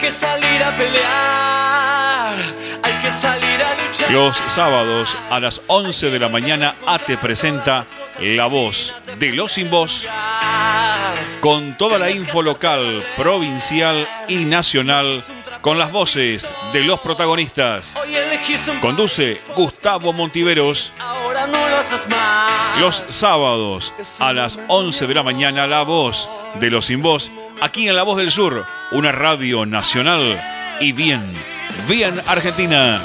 que salir a pelear, hay que salir a luchar. Los sábados a las 11 de la mañana ATE presenta La Voz de los Sin Voz con toda la info local, provincial y nacional con las voces de los protagonistas. Conduce Gustavo Montiveros. Los sábados a las 11 de la mañana La Voz de los Sin Voz aquí en La Voz del Sur, una radio nacional y bien, bien argentina.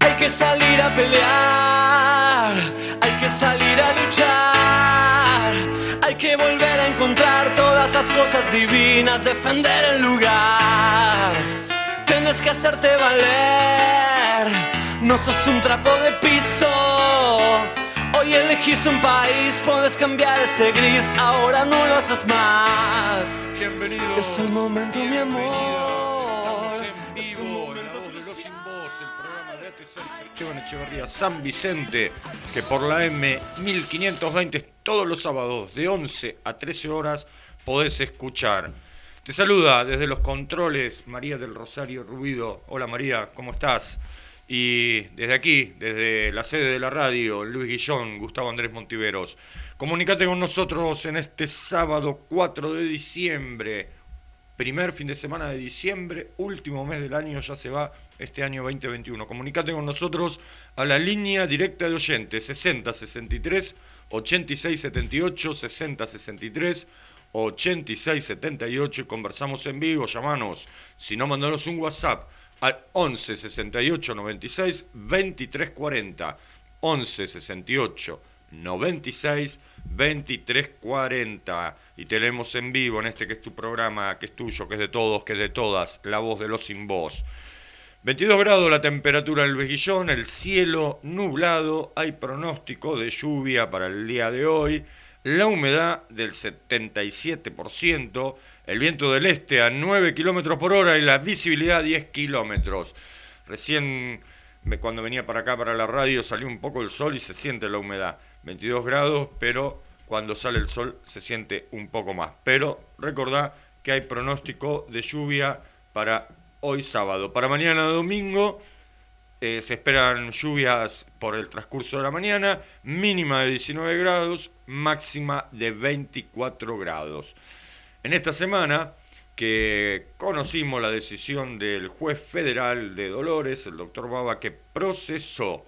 Hay que salir a pelear, hay que salir a luchar, hay que volver a encontrar todas las cosas divinas, defender el lugar. Tienes que hacerte valer, no sos un trapo de piso. Hoy elegís un país, puedes cambiar este gris, ahora no lo haces más. Bienvenidos. Es el momento, mi amor. Estamos en vivo, La momento Voz de los. Sin Voz, el programa de ATC Esteban Echeverría San Vicente, que por la M 1520 todos los sábados de 11 a 13 horas podés escuchar. Te saluda desde los controles María del Rosario Rubido. Hola María, ¿cómo estás? Y desde aquí, desde la sede de la radio, Luis Guillón, Gustavo Andrés Montiveros. Comunicate con nosotros en este sábado 4 de diciembre, primer fin de semana de diciembre, último mes del año, ya se va este año 2021. Comunicate con nosotros a la línea directa de oyentes 60 63 86 78 60 63 86 78 y conversamos en vivo, llamanos, si no mandanos un WhatsApp al 11 68 96 23 40 11 68 96 23 40 y te leemos en vivo en este que es tu programa, que es tuyo, que es de todos, que es de todas, la voz de los sin voz. 22 grados la temperatura del Vejillón, el cielo nublado, hay pronóstico de lluvia para el día de hoy, la humedad del 77%, el viento del este a 9 kilómetros por hora y la visibilidad 10 kilómetros. Recién cuando venía para acá, para la radio, salió un poco el sol y se siente la humedad. 22 grados, pero cuando sale el sol se siente un poco más. Pero recordá que hay pronóstico de lluvia para hoy sábado. Para mañana domingo eh, se esperan lluvias por el transcurso de la mañana, mínima de 19 grados, máxima de 24 grados. En esta semana que conocimos la decisión del juez federal de Dolores, el doctor Baba, que procesó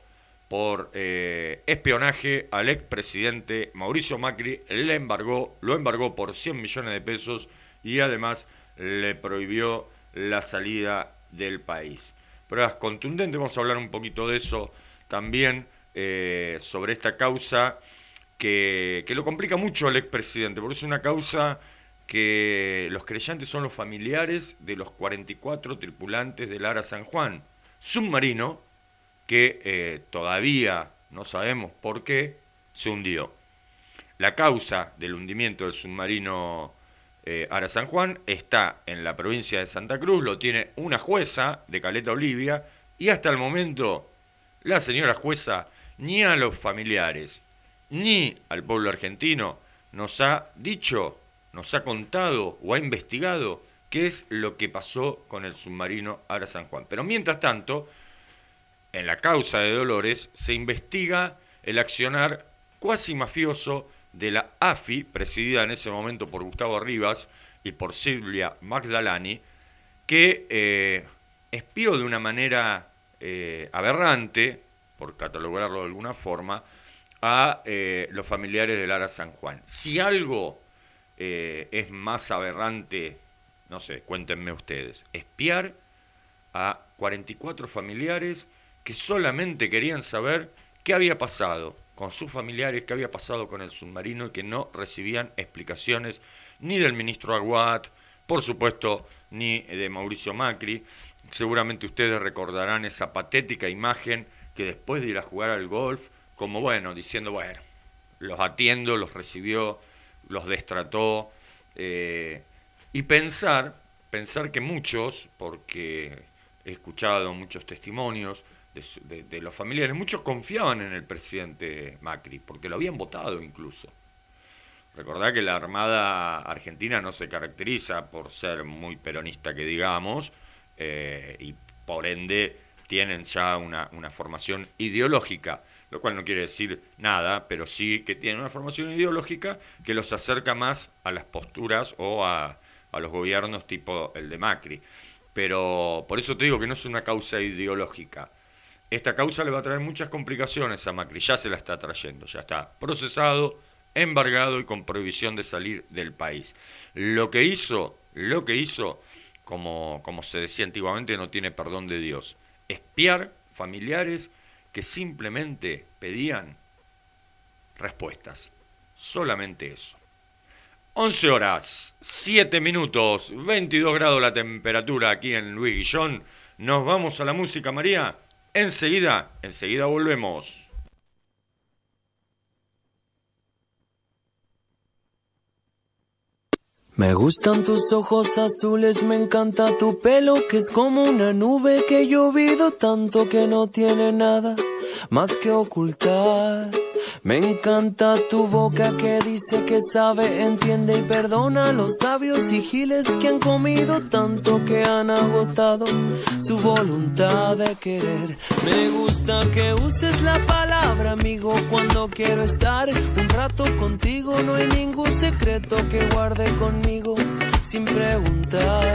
por eh, espionaje al expresidente Mauricio Macri, le embargó, lo embargó por 100 millones de pesos y además le prohibió la salida del país. Pruebas contundentes, vamos a hablar un poquito de eso también, eh, sobre esta causa que, que lo complica mucho al expresidente, porque es una causa que los creyentes son los familiares de los 44 tripulantes del Ara San Juan, submarino que eh, todavía no sabemos por qué se hundió. La causa del hundimiento del submarino eh, Ara San Juan está en la provincia de Santa Cruz, lo tiene una jueza de Caleta Olivia y hasta el momento la señora jueza ni a los familiares ni al pueblo argentino nos ha dicho, nos ha contado o ha investigado qué es lo que pasó con el submarino Ara San Juan. Pero mientras tanto, en la causa de Dolores se investiga el accionar cuasi mafioso de la AFI, presidida en ese momento por Gustavo Rivas y por Silvia Magdalani, que eh, espió de una manera eh, aberrante, por catalogarlo de alguna forma, a eh, los familiares del Ara San Juan. Si algo eh, es más aberrante, no sé, cuéntenme ustedes, espiar a 44 familiares que solamente querían saber qué había pasado con sus familiares, qué había pasado con el submarino y que no recibían explicaciones ni del ministro Aguat, por supuesto, ni de Mauricio Macri. Seguramente ustedes recordarán esa patética imagen que después de ir a jugar al golf, como bueno, diciendo, bueno, los atiendo, los recibió, los destrató, eh, y pensar, pensar que muchos, porque he escuchado muchos testimonios de, de- los familiares, muchos confiaban en el presidente Macri, porque lo habían votado incluso. Recordá que la Armada Argentina no se caracteriza por ser muy peronista, que digamos, eh, y por ende tienen ya una, formación ideológica, lo cual no quiere decir nada, pero sí que tienen una formación ideológica que los acerca más a las posturas o a, a los gobiernos tipo el de Macri. Pero por eso te digo que no es una causa ideológica. Esta causa le va a traer muchas complicaciones a Macri, ya se la está trayendo, ya está procesado, embargado y con prohibición de salir del país. Lo que hizo, lo que hizo, como, como se decía antiguamente, no tiene perdón de Dios. Espiar familiares que simplemente pedían respuestas. Solamente eso. 11 horas, 7 minutos, 22 grados la temperatura aquí en Luis Guillón. Nos vamos a la música, María. Enseguida, enseguida volvemos. Me gustan tus ojos azules, me encanta tu pelo que es como una nube que llovido tanto que no tiene nada más que ocultar. Me encanta tu boca que dice que sabe, entiende y perdona a los sabios y giles que han comido tanto que han agotado su voluntad de querer. Me gusta que uses la palabra amigo cuando quiero estar un rato contigo. No hay ningún secreto que guarde conmigo sin preguntar.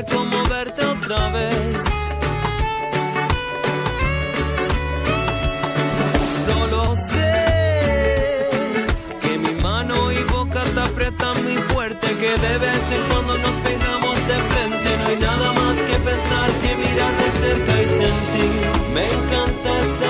Importante como verte otra vez. Solo sé que mi mano y boca te aprietan muy fuerte, que de vez en cuando nos pegamos de frente. No hay nada más que pensar que mirar de cerca y sentir. Me encanta esa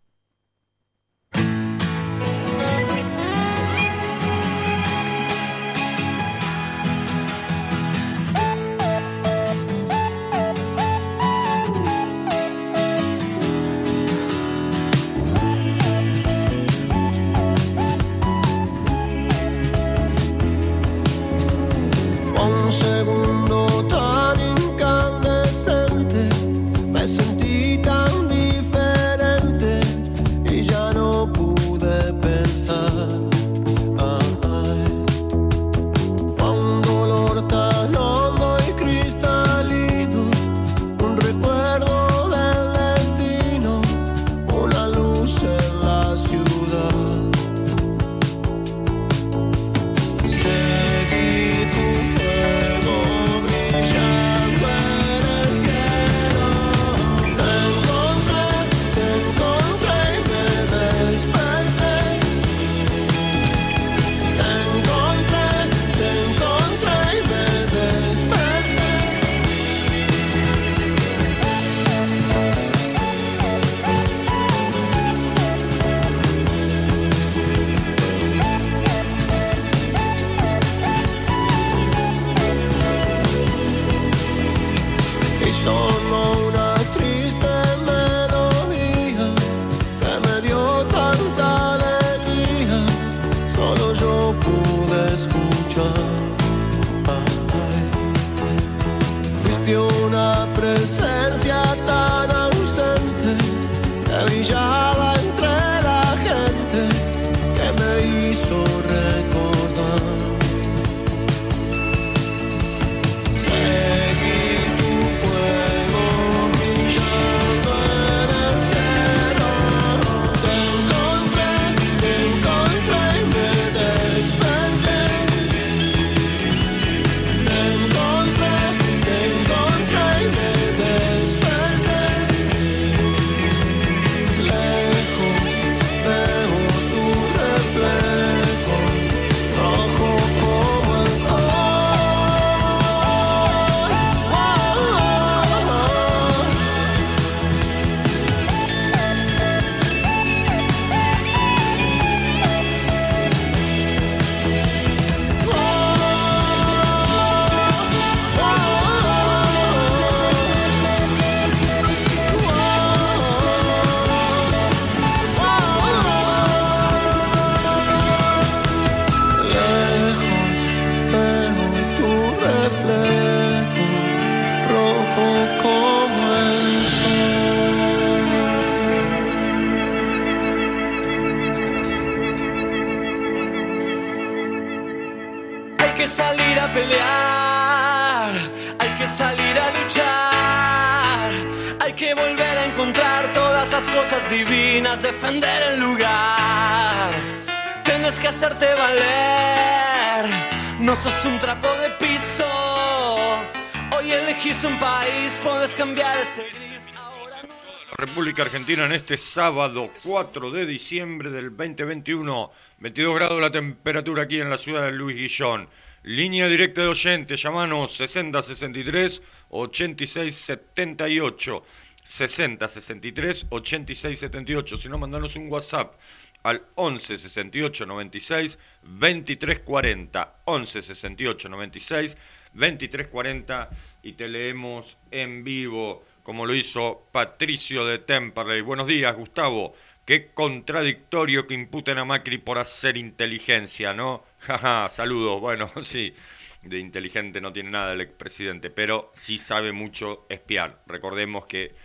Argentina en este sábado 4 de diciembre del 2021. 22 grados la temperatura aquí en la ciudad de Luis Guillón. Línea directa de oyentes, llamanos 60 63 86 78. 60 63 86 78. Si no, mandanos un WhatsApp al 11 68 96 23 40. 11 68 96 23 40 y te leemos en vivo como lo hizo Patricio de Temperley. Buenos días, Gustavo. Qué contradictorio que imputen a Macri por hacer inteligencia, ¿no? Jaja, saludos. Bueno, sí, de inteligente no tiene nada el expresidente, pero sí sabe mucho espiar. Recordemos que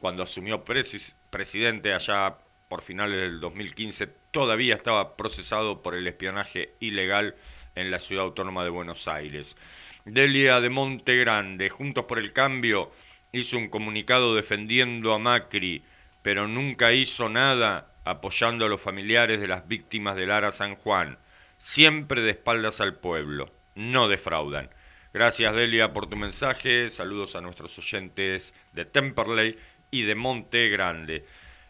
cuando asumió presidente allá por finales del 2015, todavía estaba procesado por el espionaje ilegal en la ciudad autónoma de Buenos Aires. Delia de Monte Grande, Juntos por el Cambio, hizo un comunicado defendiendo a Macri, pero nunca hizo nada apoyando a los familiares de las víctimas del Ara San Juan, siempre de espaldas al pueblo, no defraudan. Gracias Delia por tu mensaje, saludos a nuestros oyentes de Temperley y de Monte Grande.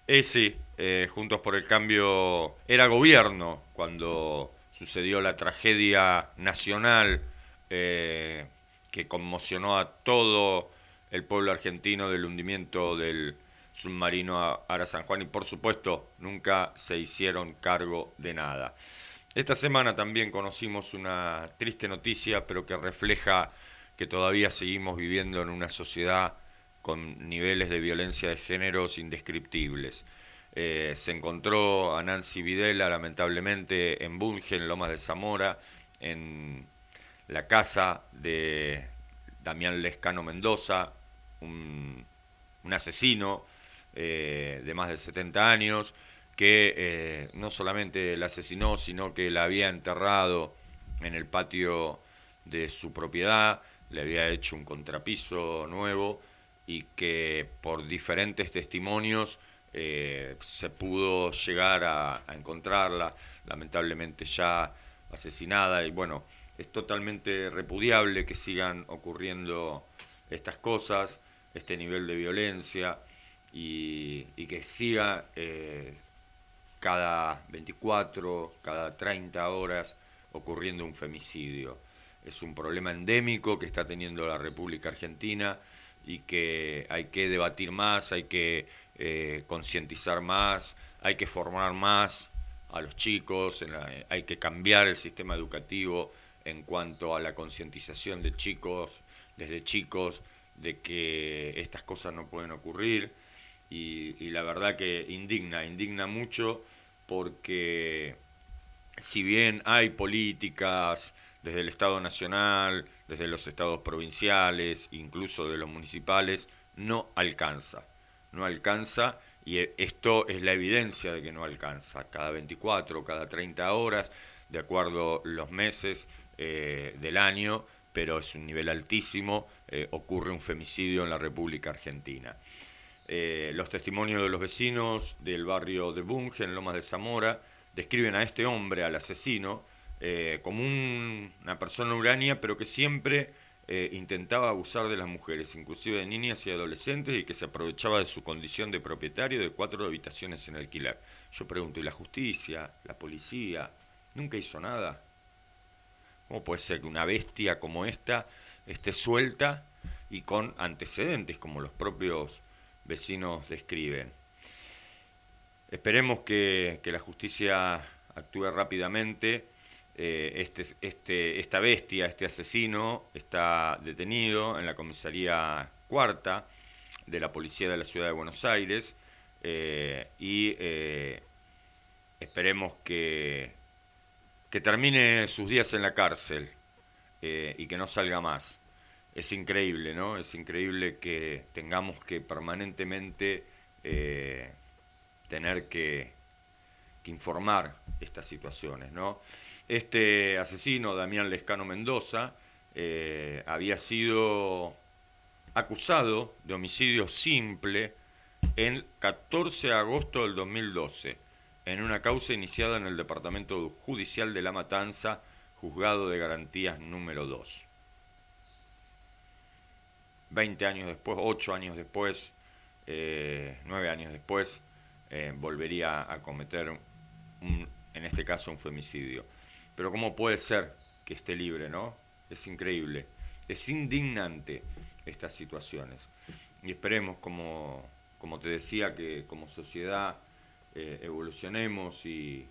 Ese, eh, Juntos por el Cambio, era gobierno cuando sucedió la tragedia nacional eh, que conmocionó a todo el pueblo argentino del hundimiento del submarino Ara San Juan y por supuesto nunca se hicieron cargo de nada. Esta semana también conocimos una triste noticia, pero que refleja que todavía seguimos viviendo en una sociedad con niveles de violencia de géneros indescriptibles. Eh, se encontró a Nancy Videla, lamentablemente, en Bunge, en Lomas de Zamora, en la casa de Damián Lescano Mendoza, un, asesino eh, de más de 70 años, que eh, no solamente la asesinó, sino que la había enterrado en el patio de su propiedad, le había hecho un contrapiso nuevo y que por diferentes testimonios eh, se pudo llegar a, encontrarla, lamentablemente ya asesinada, y bueno, es totalmente repudiable que sigan ocurriendo estas cosas, este nivel de violencia, y, que siga eh, cada 24, cada 30 horas ocurriendo un femicidio. Es un problema endémico que está teniendo la República Argentina y que hay que debatir más, hay que eh, concientizar más, hay que formar más a los chicos, hay que cambiar el sistema educativo en cuanto a la concientización de chicos, desde chicos, de que estas cosas no pueden ocurrir. Y, la verdad que indigna, indigna mucho porque si bien hay políticas desde el Estado Nacional, desde los estados provinciales, incluso de los municipales, no alcanza. No alcanza y esto es la evidencia de que no alcanza. Cada 24, cada 30 horas, de acuerdo los meses eh, del año, pero es un nivel altísimo, eh, ocurre un femicidio en la República Argentina. Eh, los testimonios de los vecinos del barrio de Bunge, en Lomas de Zamora, describen a este hombre, al asesino, eh, como una persona urania, pero que siempre eh, intentaba abusar de las mujeres, inclusive de niñas y adolescentes, y que se aprovechaba de su condición de propietario de cuatro habitaciones en alquiler. Yo pregunto, ¿y la justicia, la policía, nunca hizo nada? ¿Cómo puede ser que una bestia como esta esté suelta y con antecedentes como los propios vecinos describen? Esperemos que, la justicia actúe rápidamente. Eh, este, este, esta bestia, este asesino, está detenido en la comisaría cuarta de la policía de la ciudad de Buenos Aires eh, y eh, esperemos que, que termine sus días en la cárcel y que no salga más. Es increíble, ¿no? Es increíble que tengamos que permanentemente tener que, informar estas situaciones. ¿no? Este asesino, Damián Lescano Mendoza, eh, había sido acusado de homicidio simple el 14 de agosto del 2012 en una causa iniciada en el Departamento Judicial de La Matanza, juzgado de garantías número 2. Veinte años después, ocho años después, eh, nueve años después, eh, volvería a cometer, un, en este caso, un femicidio. Pero ¿cómo puede ser que esté libre, no? Es increíble, es indignante estas situaciones. Y esperemos, como, como te decía, que como sociedad eh, evolucionemos y,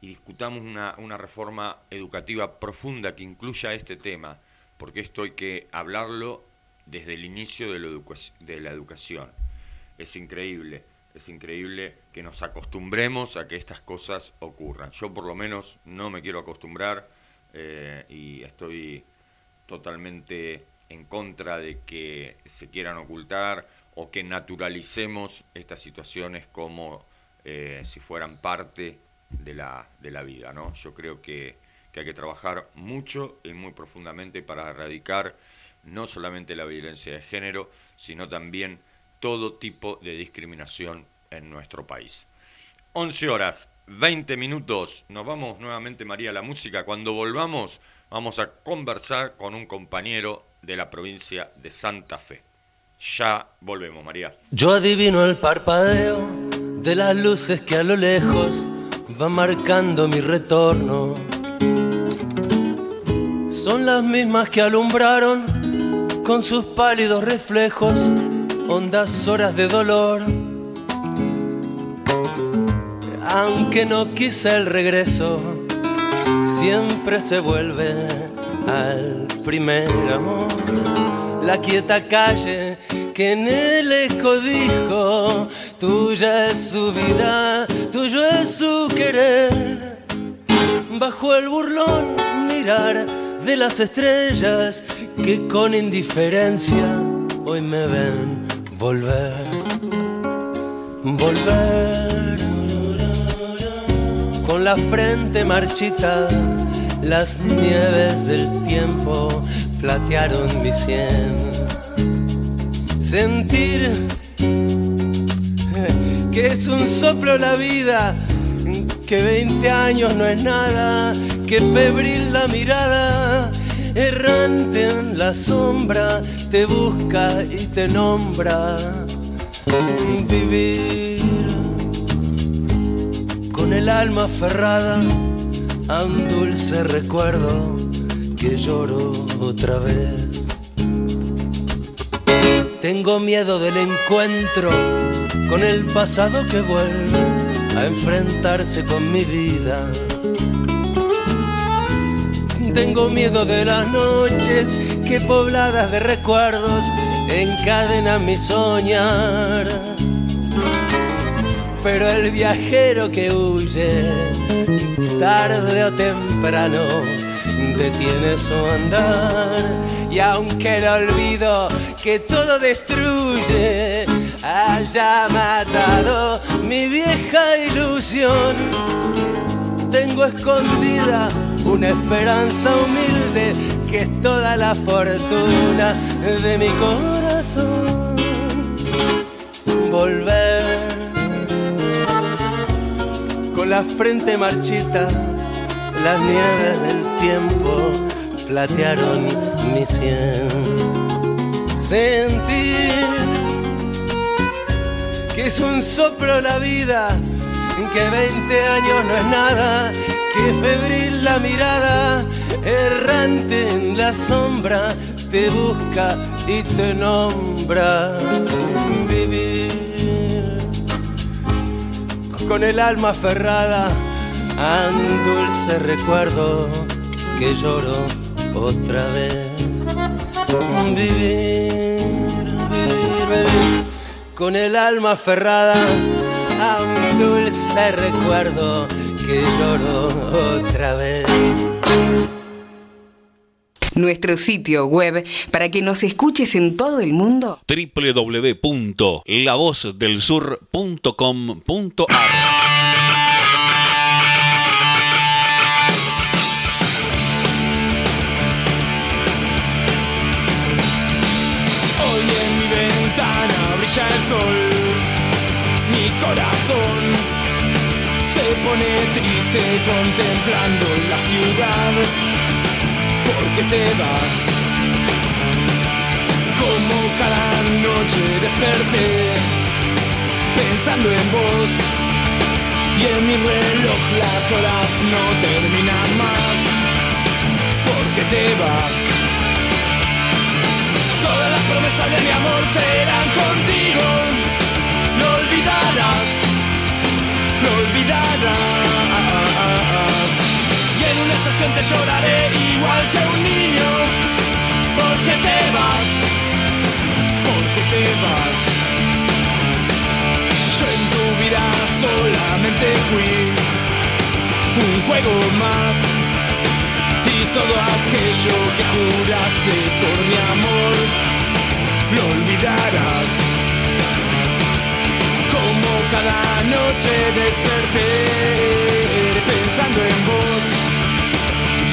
y discutamos una, reforma educativa profunda que incluya este tema, porque esto hay que hablarlo desde el inicio de, de la educación. Es increíble es increíble que nos acostumbremos a que estas cosas ocurran. Yo por lo menos no me quiero acostumbrar eh, y estoy totalmente en contra de que se quieran ocultar o que naturalicemos estas situaciones como eh, si fueran parte de la, de la vida. ¿no? Yo creo que, que hay que trabajar mucho y muy profundamente para erradicar no solamente la violencia de género, sino también todo tipo de discriminación en nuestro país. 11 horas, 20 minutos. Nos vamos nuevamente, María, a la música. Cuando volvamos, vamos a conversar con un compañero de la provincia de Santa Fe. Ya volvemos, María. Yo adivino el parpadeo de las luces que a lo lejos van marcando mi retorno. Son las mismas que alumbraron con sus pálidos reflejos hondas horas de dolor. Aunque no quise el regreso, siempre se vuelve al primer amor. La quieta calle que en el eco dijo, tuya es su vida, tuyo es su querer. Bajo el burlón mirar de las estrellas que con indiferencia hoy me ven volver, volver. Con la frente marchita, las nieves del tiempo platearon mi sien. Sentir que es un soplo la vida, que 20 años no es nada, que febril la mirada, errante en la sombra, te busca y te nombra. Vivir con el alma aferrada un dulce recuerdo que lloro otra vez. Tengo miedo del encuentro con el pasado que vuelve a enfrentarse con mi vida. Tengo miedo de las noches que pobladas de recuerdos encadenan mi soñar. Pero el viajero que huye, tarde o temprano, detiene su andar. Y aunque el olvido que todo destruye haya matado mi vieja ilusión, tengo escondida una esperanza humilde que es toda la fortuna de mi corazón. Volver la frente marchita, las nieves del tiempo platearon mi sien. Sentir que es un soplo la vida, que 20 años no es nada, que febril la mirada, errante en la sombra, te busca y te nombra. Con el alma aferrada a un dulce recuerdo que lloro otra vez. Vivir, vivir, vivir con el alma aferrada a un dulce recuerdo que lloro otra vez. Nuestro sitio web para que nos escuches en todo el mundo. www.lavozdelsur.com.ar Hoy en mi ventana brilla el sol, mi corazón se pone triste contemplando la ciudad, porque te vas. Como cada noche desperté, pensando en vos, y en mi reloj las horas no terminan más, porque te vas. Todas las promesas de mi amor serán contigo. No olvidarás, no olvidarás. Y en una estación te lloraré igual que un niño. Porque te vas, porque te vas. Yo en tu vida solamente fui un juego más y todo aquello que juraste por mi amor lo olvidarás. Como cada noche desperté pensando en vos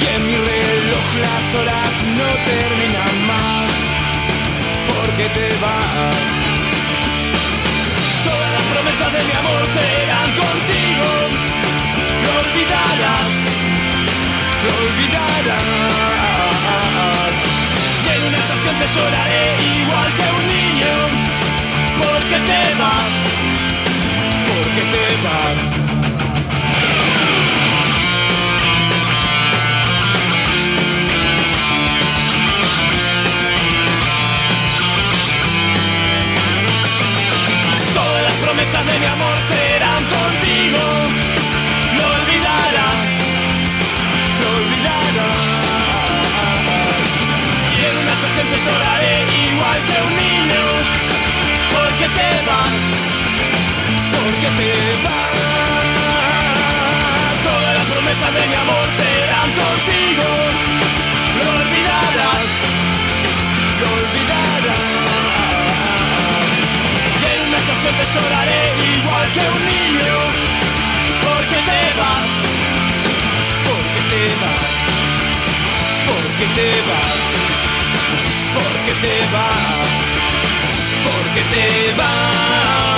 y en mi reloj las horas no terminan más porque te vas. Todas las promesas de mi amor serán contigo, lo olvidarás lo olvidarás. Y en una estación te lloraré igual que un niño, porque te vas, porque te vas. Promesas de mi amor serán contigo, lo olvidarás lo olvidarás. Y en una estación te lloraré igual que un tarde lloraré igual que un niño. Porque te vas, porque te vas, porque te vas, porque te vas, porque te vas.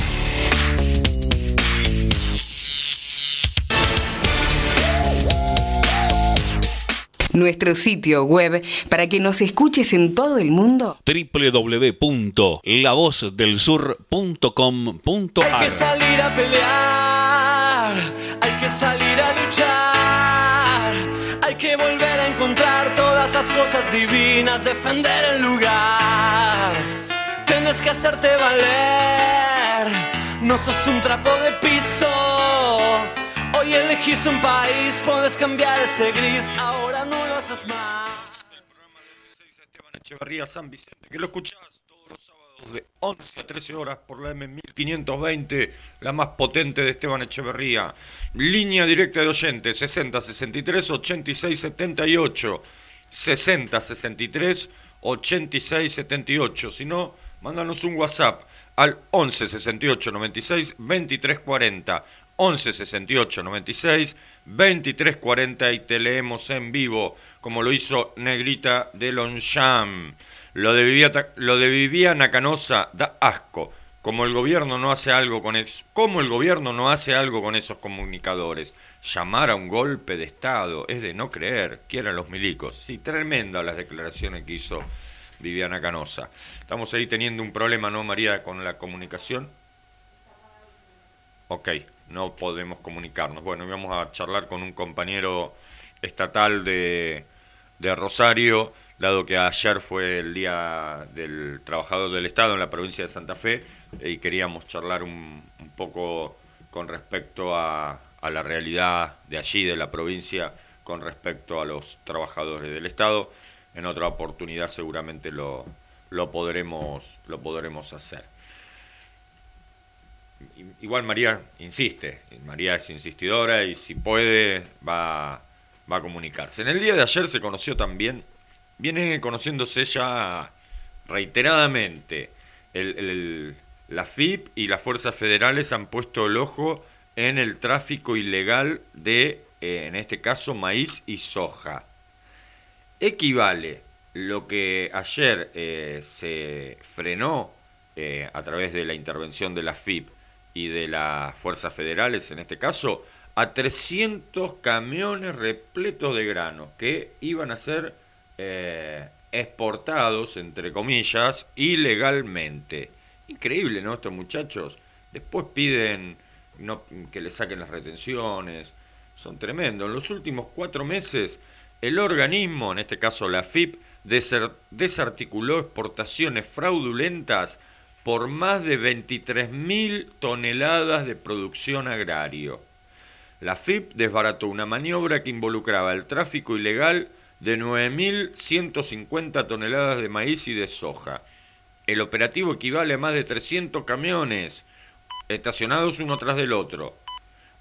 Nuestro sitio web para que nos escuches en todo el mundo. www.lavozdelsur.com.ar Hay que salir a pelear, hay que salir a luchar, hay que volver a encontrar todas las cosas divinas, defender el lugar. Tienes que hacerte valer, no sos un trapo de piso. Hoy elegís un país, puedes cambiar este gris, ahora no lo haces más. Esteban Echeverría San Vicente, que lo escuchás todos los sábados de 11 a 13 horas por la M1520, la más potente de Esteban Echeverría. Línea directa de oyentes 60 63 86 78. 60 63 86 78. Si no, mándanos un WhatsApp al 11 68 96 23 40. 11 68 96 23 40 y te leemos en vivo, como lo hizo Negrita de Longchamp. Lo de, lo de Viviana Canosa da asco. Como el gobierno no hace algo con es, como el gobierno no hace algo con esos comunicadores. Llamar a un golpe de Estado es de no creer, quieran los milicos. Sí, tremenda las declaraciones que hizo Viviana Canosa. Estamos ahí teniendo un problema, ¿no, María, con la comunicación? Ok, no podemos comunicarnos. Bueno, íbamos a charlar con un compañero estatal de, de Rosario, dado que ayer fue el Día del Trabajador del Estado en la provincia de Santa Fe, y queríamos charlar un, un poco con respecto a, a, la realidad de allí, de la provincia, con respecto a los trabajadores del Estado. En otra oportunidad seguramente lo, lo, podremos, lo podremos hacer. Igual María insiste, María es insistidora y si puede va, va a comunicarse. En el día de ayer se conoció también, viene conociéndose ya reiteradamente, la FIP y las fuerzas federales han puesto el ojo en el tráfico ilegal de, eh, en este caso, maíz y soja. Equivale lo que ayer eh, se frenó eh, a través de la intervención de la FIP y de las fuerzas federales, en este caso, a 300 camiones repletos de grano que iban a ser eh, exportados, entre comillas, ilegalmente. Increíble, ¿no? Estos muchachos. Después piden que le saquen las retenciones. Son tremendos. En los últimos cuatro meses, el organismo, en este caso la FIP, desarticuló exportaciones fraudulentas por más de 23.000 toneladas de producción agrario. La FIP desbarató una maniobra que involucraba el tráfico ilegal de 9.150 toneladas de maíz y de soja. El operativo equivale a más de 300 camiones estacionados uno tras del otro.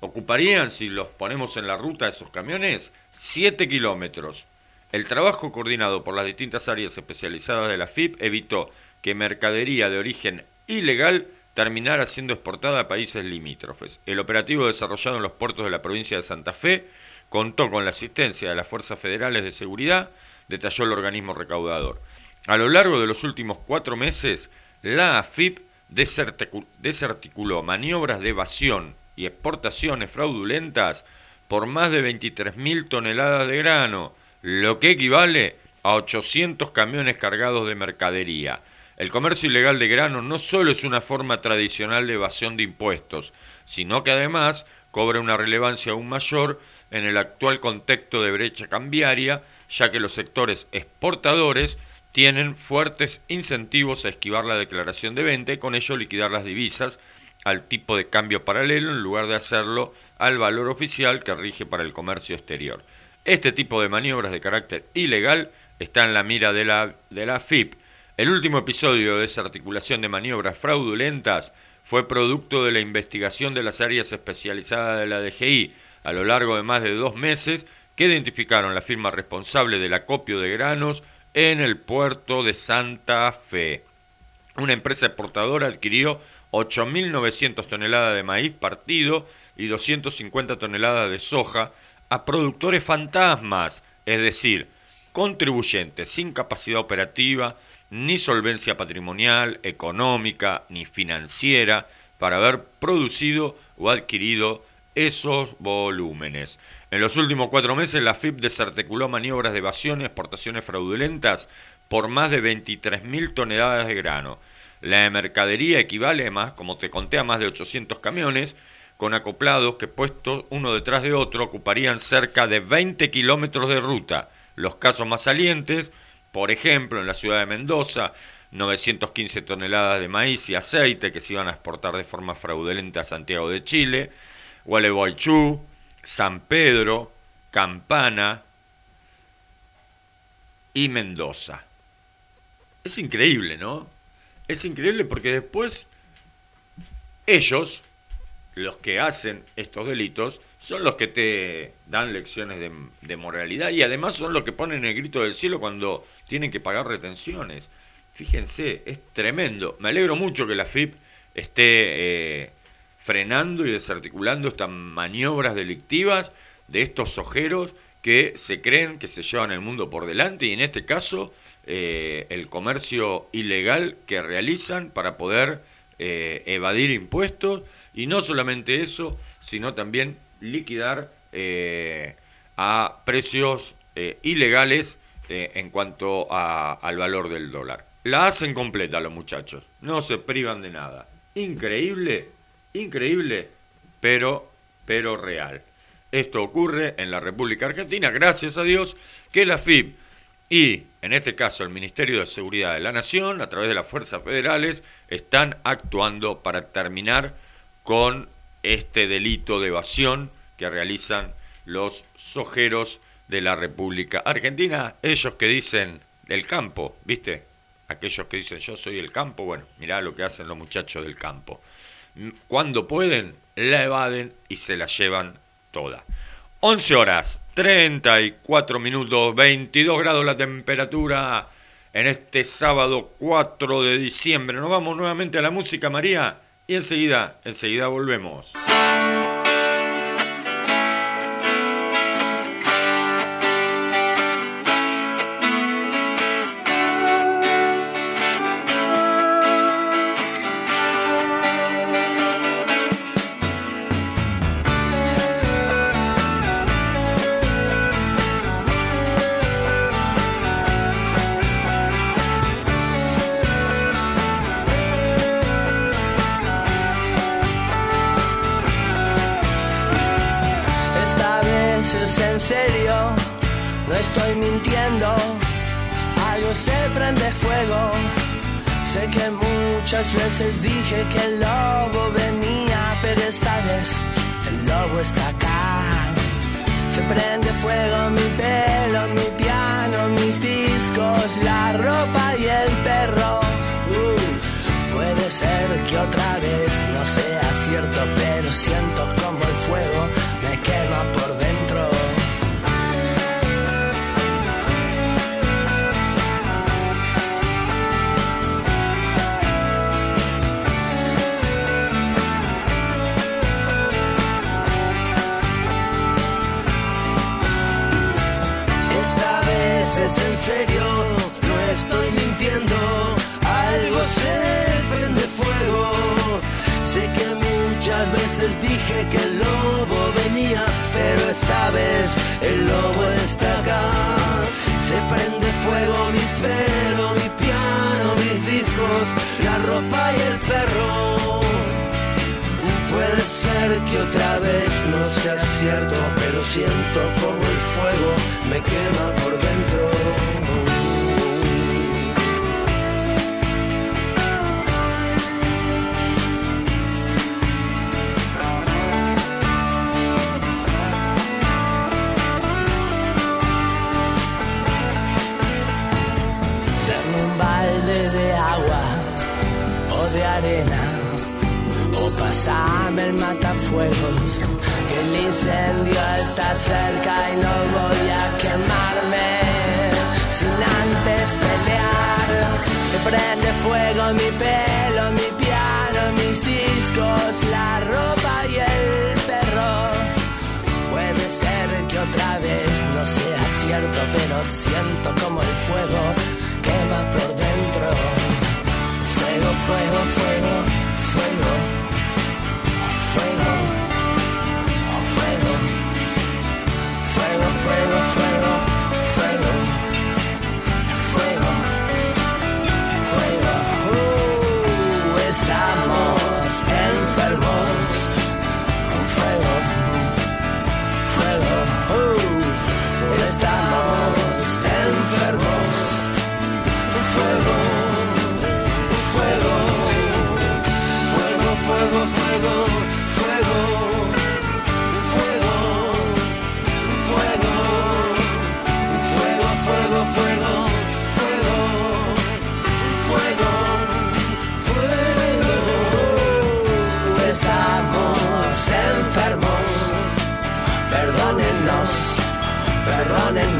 Ocuparían, si los ponemos en la ruta de esos camiones, 7 kilómetros. El trabajo coordinado por las distintas áreas especializadas de la FIP evitó que mercadería de origen ilegal terminara siendo exportada a países limítrofes. El operativo desarrollado en los puertos de la provincia de Santa Fe contó con la asistencia de las fuerzas federales de seguridad, detalló el organismo recaudador. A lo largo de los últimos cuatro meses, la AFIP desarticuló maniobras de evasión y exportaciones fraudulentas por más de 23.000 toneladas de grano, lo que equivale a 800 camiones cargados de mercadería. El comercio ilegal de grano no solo es una forma tradicional de evasión de impuestos, sino que además cobra una relevancia aún mayor en el actual contexto de brecha cambiaria, ya que los sectores exportadores tienen fuertes incentivos a esquivar la declaración de venta y con ello liquidar las divisas al tipo de cambio paralelo en lugar de hacerlo al valor oficial que rige para el comercio exterior. Este tipo de maniobras de carácter ilegal está en la mira de la, de la FIP. El último episodio de esa articulación de maniobras fraudulentas fue producto de la investigación de las áreas especializadas de la DGI a lo largo de más de dos meses que identificaron la firma responsable del acopio de granos en el puerto de Santa Fe. Una empresa exportadora adquirió 8.900 toneladas de maíz partido y 250 toneladas de soja a productores fantasmas, es decir, contribuyentes sin capacidad operativa, ni solvencia patrimonial, económica, ni financiera, para haber producido o adquirido esos volúmenes. En los últimos cuatro meses, la FIP desarticuló maniobras de evasión y exportaciones fraudulentas por más de 23.000 toneladas de grano. La mercadería equivale más, como te conté, a más de 800 camiones, con acoplados que puestos uno detrás de otro ocuparían cerca de 20 kilómetros de ruta. Los casos más salientes, por ejemplo, en la ciudad de Mendoza, 915 toneladas de maíz y aceite que se iban a exportar de forma fraudulenta a Santiago de Chile, Gualeguaychú, San Pedro, Campana y Mendoza. Es increíble, ¿no? Es increíble porque después ellos, los que hacen estos delitos, son los que te dan lecciones de, moralidad y además son los que ponen el grito del cielo cuando tienen que pagar retenciones. Fíjense, es tremendo. Me alegro mucho que la FIP esté eh, frenando y desarticulando estas maniobras delictivas de estos ojeros que se creen que se llevan el mundo por delante y en este caso eh, el comercio ilegal que realizan para poder eh, evadir impuestos y no solamente eso, sino también liquidar a precios ilegales en cuanto al valor del dólar. La hacen completa los muchachos, no se privan de nada. Increíble increíble, pero, pero real. Esto ocurre en la República Argentina, gracias a Dios que la FIP y, en este caso, el Ministerio de Seguridad de la Nación, a través de las fuerzas federales, están actuando para terminar con este delito de evasión que realizan los sojeros de la República Argentina, ellos que dicen del campo, ¿viste? Aquellos que dicen yo soy el campo, bueno, mirá lo que hacen los muchachos del campo cuando pueden, la evaden y se la llevan toda. 11 horas, 34 minutos, 22 grados la temperatura en este sábado 4 de diciembre. Nos vamos nuevamente a la música, María, y enseguida, enseguida volvemos. Veces dije que el lobo venía, pero esta vez el lobo está acá. Se prende fuego mi pelo, que otra vez no sea cierto, pero siento como el fuego me quema por dentro. Dame un balde de agua o de arena o pasame el matar que el incendio está cerca y no voy a quemarme sin antes pelear. Se prende fuego mi pelo, mi piano, mis discos, la ropa y el perro. Puede ser que otra vez no sea cierto, pero siento como el fuego quema por dentro. Fuego, fuego, fuego. running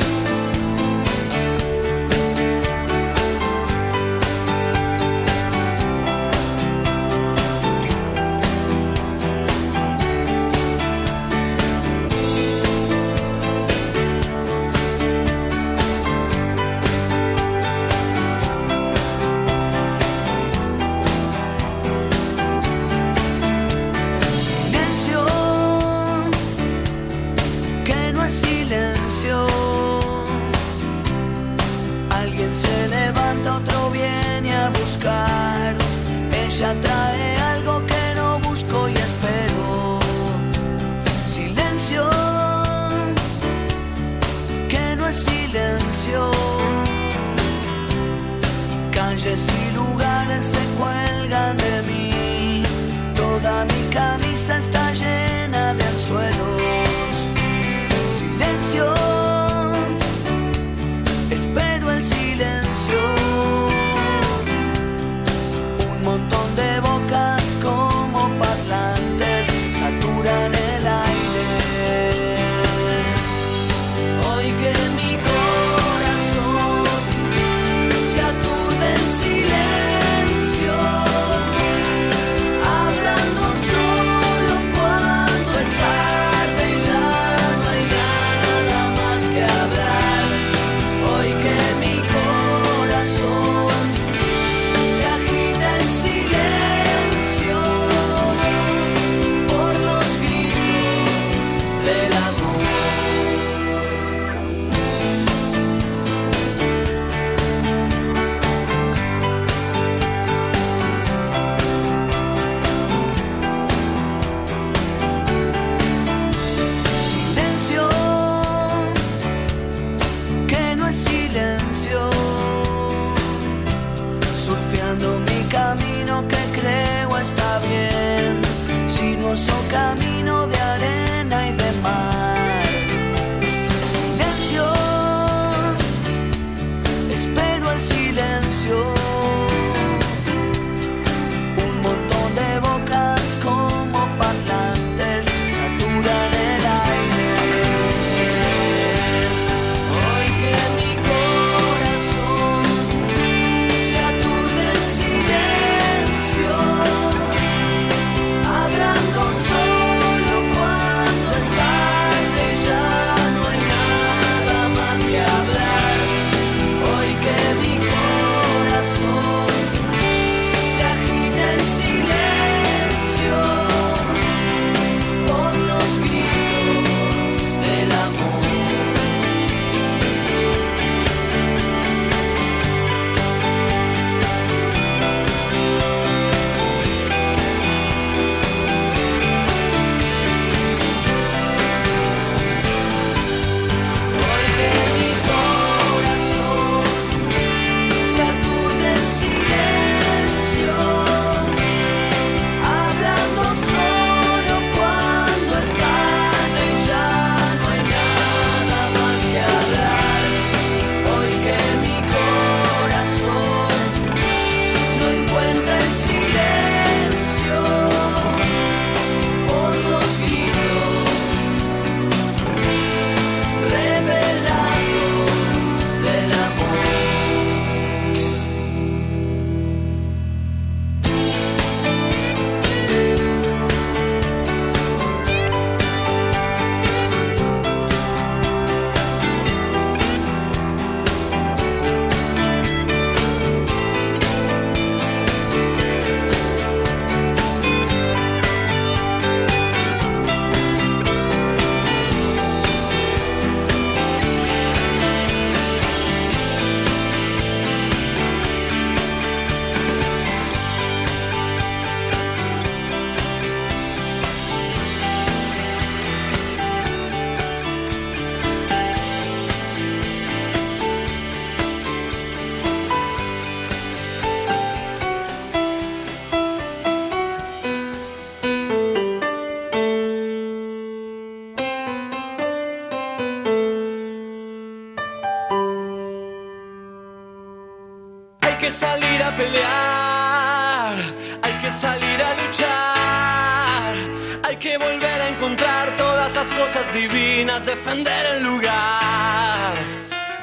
cosas divinas, defender el lugar.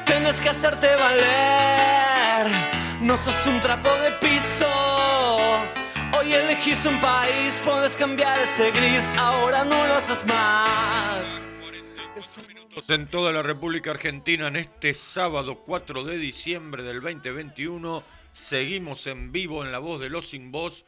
Tienes que hacerte valer, no sos un trapo de piso. Hoy elegís un país, puedes cambiar este gris, ahora no lo haces más. En toda la República Argentina, en este sábado 4 de diciembre del 2021, seguimos en vivo en La Voz de los Sin Voz,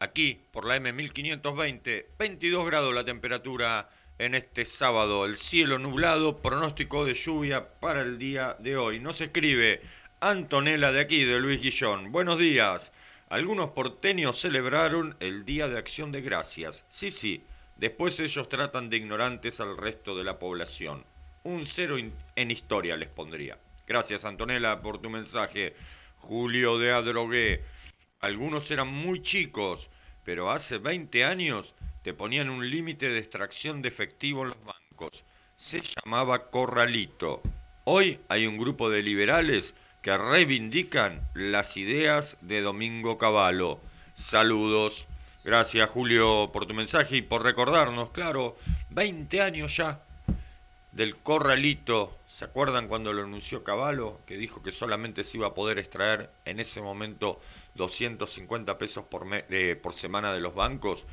aquí por la M1520, 22 grados la temperatura en este sábado, el cielo nublado, pronóstico de lluvia para el día de hoy. Nos escribe Antonella de aquí, de Luis Guillón. Buenos días. Algunos porteños celebraron el Día de Acción de Gracias. Sí, sí. Después ellos tratan de ignorantes al resto de la población. Un cero en historia les pondría. Gracias Antonella por tu mensaje. Julio de Adrogué. Algunos eran muy chicos, pero hace 20 años te ponían un límite de extracción de efectivo en los bancos. Se llamaba corralito. Hoy hay un grupo de liberales que reivindican las ideas de Domingo Cavallo. Saludos. Gracias Julio por tu mensaje y por recordarnos, claro, 20 años ya del corralito. ¿Se acuerdan cuando lo anunció Cavallo? Que dijo que solamente se iba a poder extraer en ese momento 250 pesos por, por semana de los bancos.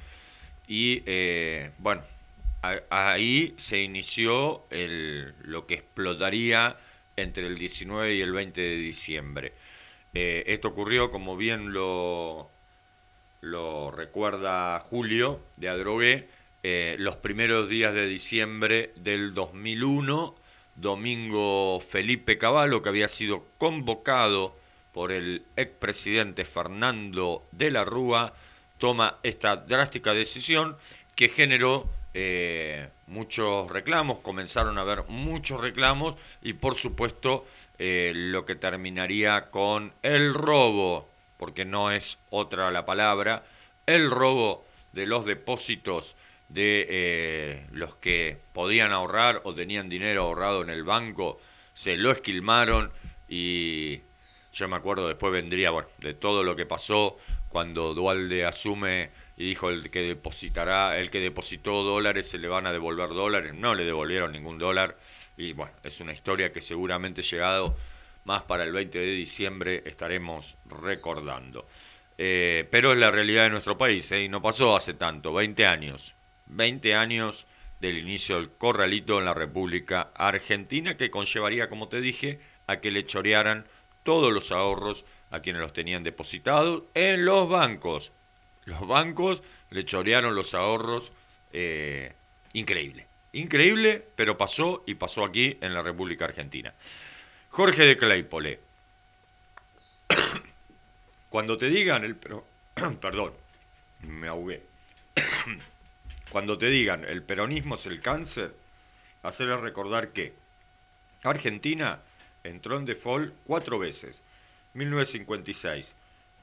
Y eh, bueno, ahí se inició el, lo que explotaría entre el 19 y el 20 de diciembre. Eh, esto ocurrió, como bien lo, lo recuerda Julio de Adrogué, eh, los primeros días de diciembre del 2001, Domingo Felipe Cavallo, que había sido convocado por el expresidente Fernando de la Rúa, toma esta drástica decisión que generó eh, muchos reclamos, comenzaron a haber muchos reclamos y por supuesto eh, lo que terminaría con el robo, porque no es otra la palabra, el robo de los depósitos de eh, los que podían ahorrar o tenían dinero ahorrado en el banco, se lo esquilmaron y yo me acuerdo después vendría bueno, de todo lo que pasó cuando Dualde asume y dijo el que depositará, el que depositó dólares se le van a devolver dólares, no le devolvieron ningún dólar y bueno, es una historia que seguramente llegado más para el 20 de diciembre estaremos recordando. Eh, pero es la realidad de nuestro país ¿eh? y no pasó hace tanto, 20 años, 20 años del inicio del corralito en la República Argentina que conllevaría, como te dije, a que le chorearan todos los ahorros a quienes los tenían depositados en los bancos. Los bancos le chorearon los ahorros. Eh, increíble. Increíble, pero pasó y pasó aquí en la República Argentina. Jorge de Claypole. Cuando te digan el... perdón, me ahogué. Cuando te digan el peronismo es el cáncer, hacerles recordar que Argentina entró en default cuatro veces 1956,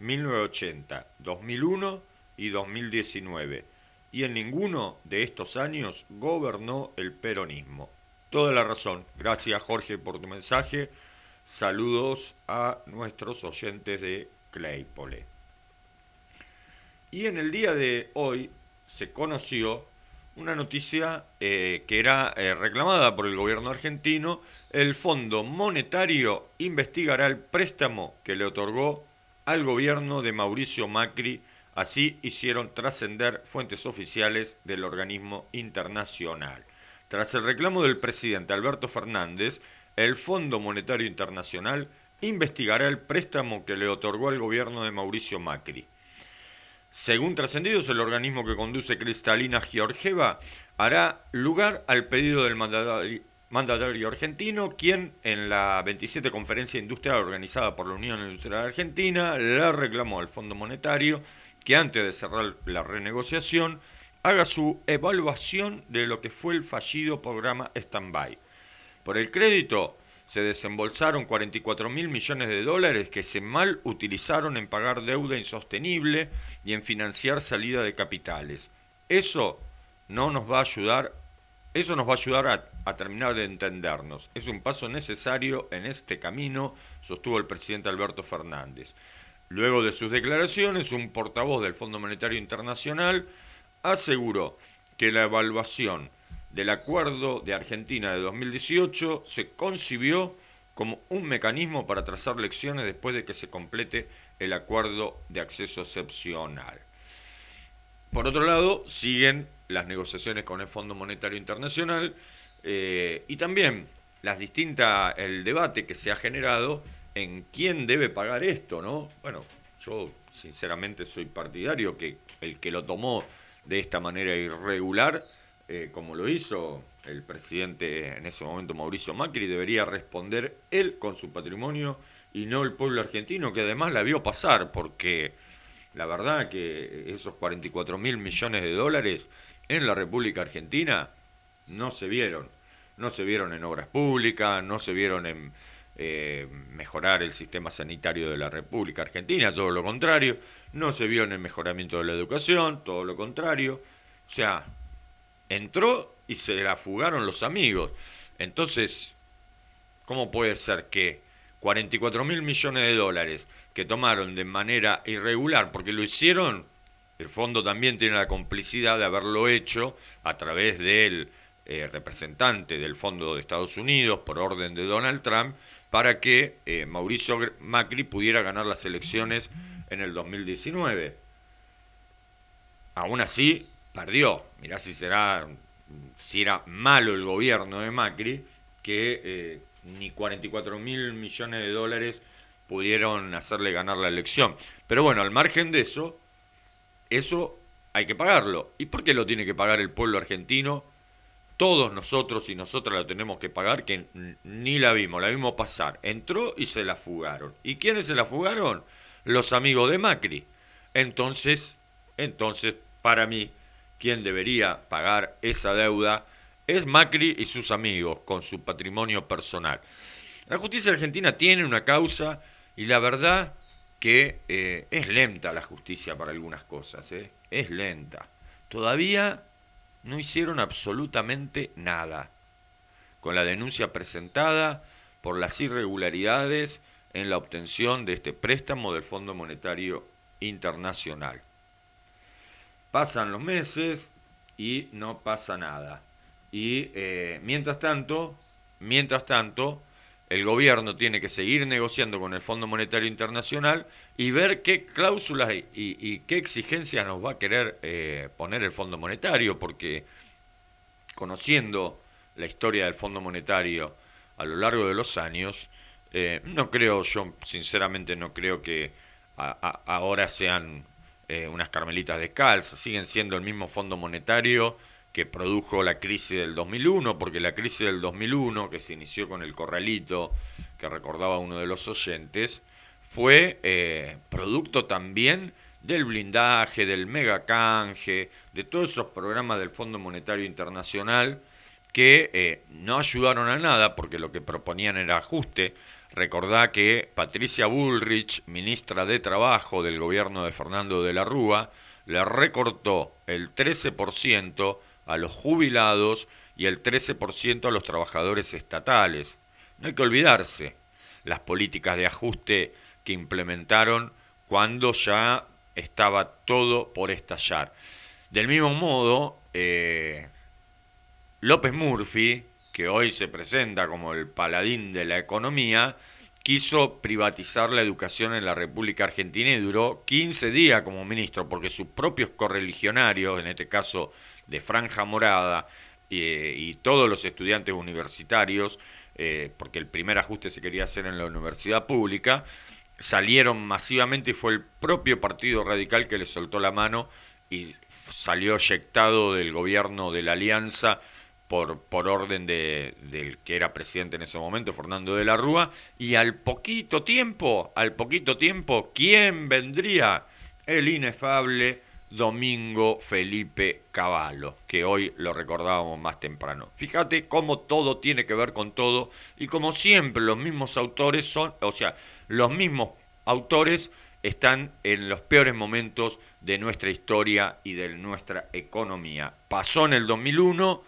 1980, 2001 y 2019. Y en ninguno de estos años gobernó el peronismo. Toda la razón. Gracias Jorge por tu mensaje. Saludos a nuestros oyentes de Claypole. Y en el día de hoy se conoció una noticia eh, que era eh, reclamada por el gobierno argentino el Fondo Monetario investigará el préstamo que le otorgó al gobierno de Mauricio Macri, así hicieron trascender fuentes oficiales del organismo internacional. Tras el reclamo del presidente Alberto Fernández, el Fondo Monetario Internacional investigará el préstamo que le otorgó al gobierno de Mauricio Macri. Según trascendidos, el organismo que conduce Cristalina Georgieva hará lugar al pedido del mandatario mandatario argentino, quien en la 27 Conferencia Industrial organizada por la Unión Industrial Argentina le reclamó al Fondo Monetario que antes de cerrar la renegociación haga su evaluación de lo que fue el fallido programa Standby. Por el crédito se desembolsaron 44 mil millones de dólares que se mal utilizaron en pagar deuda insostenible y en financiar salida de capitales. Eso no nos va a ayudar eso nos va a ayudar a, terminar de entendernos. Es un paso necesario en este camino, sostuvo el presidente Alberto Fernández. Luego de sus declaraciones, un portavoz del Fondo Monetario Internacional aseguró que la evaluación del acuerdo de Argentina de 2018 se concibió como un mecanismo para trazar lecciones después de que se complete el acuerdo de acceso excepcional. Por otro lado, siguen las negociaciones con el Fondo Monetario Internacional eh, y también las distintas, el debate que se ha generado en quién debe pagar esto, ¿no? Bueno, yo sinceramente soy partidario que el que lo tomó de esta manera irregular, eh, como lo hizo el presidente en ese momento Mauricio Macri, debería responder él con su patrimonio y no el pueblo argentino, que además la vio pasar, porque la verdad que esos 44 mil millones de dólares en la República Argentina no se vieron. No se vieron en obras públicas, no se vieron en eh, mejorar el sistema sanitario de la República Argentina, todo lo contrario, no se vio en el mejoramiento de la educación, todo lo contrario. O sea, entró y se la fugaron los amigos. Entonces, ¿cómo puede ser que 44 mil millones de dólares que tomaron de manera irregular, porque lo hicieron, el fondo también tiene la complicidad de haberlo hecho a través del eh, representante del Fondo de Estados Unidos por orden de Donald Trump, para que eh, Mauricio Macri pudiera ganar las elecciones en el 2019. Aún así, perdió. Mirá si será, si era malo el gobierno de Macri, que eh, ni 44 mil millones de dólares pudieron hacerle ganar la elección. Pero bueno, al margen de eso, eso hay que pagarlo. ¿Y por qué lo tiene que pagar el pueblo argentino? todos nosotros y nosotras lo tenemos que pagar, que ni la vimos, la vimos pasar. Entró y se la fugaron. ¿Y quiénes se la fugaron? Los amigos de Macri. Entonces, entonces, para mí, quien debería pagar esa deuda es Macri y sus amigos, con su patrimonio personal. La justicia argentina tiene una causa y la verdad que eh, es lenta la justicia para algunas cosas, ¿eh? es lenta. Todavía no hicieron absolutamente nada con la denuncia presentada por las irregularidades en la obtención de este préstamo del Fondo Monetario Internacional. Pasan los meses y no pasa nada. Y eh, mientras tanto, mientras tanto, el gobierno tiene que seguir negociando con el Fondo Monetario Internacional y ver qué cláusulas y, qué exigencias nos va a querer eh, poner el Fondo Monetario, porque conociendo la historia del Fondo Monetario a lo largo de los años, eh, no creo, yo sinceramente no creo que ahora sean eh, unas carmelitas de calza, siguen siendo el mismo Fondo Monetario que produjo la crisis del 2001, porque la crisis del 2001, que se inició con el corralito, que recordaba uno de los oyentes, fue eh, producto también del blindaje, del mega canje, de todos esos programas del Fondo Monetario Internacional que eh, no ayudaron a nada porque lo que proponían era ajuste. Recordá que Patricia Bullrich, ministra de Trabajo del gobierno de Fernando de la Rúa, le recortó el 13% a los jubilados y el 13% a los trabajadores estatales. No hay que olvidarse las políticas de ajuste que implementaron cuando ya estaba todo por estallar. Del mismo modo, eh, López Murphy, que hoy se presenta como el paladín de la economía, quiso privatizar la educación en la República Argentina y duró 15 días como ministro, porque sus propios correligionarios, en este caso de Franja Morada y, todos los estudiantes universitarios, eh, porque el primer ajuste se quería hacer en la universidad pública, salieron masivamente y fue el propio Partido Radical que le soltó la mano y salió eyectado del gobierno de la Alianza por, orden de, del que era presidente en ese momento, Fernando de la Rúa, y al poquito tiempo, al poquito tiempo, ¿quién vendría? El inefable Domingo Felipe Cavallo, que hoy lo recordábamos más temprano. Fíjate cómo todo tiene que ver con todo y como siempre los mismos autores son, o sea, los mismos autores están en los peores momentos de nuestra historia y de nuestra economía. Pasó en el 2001,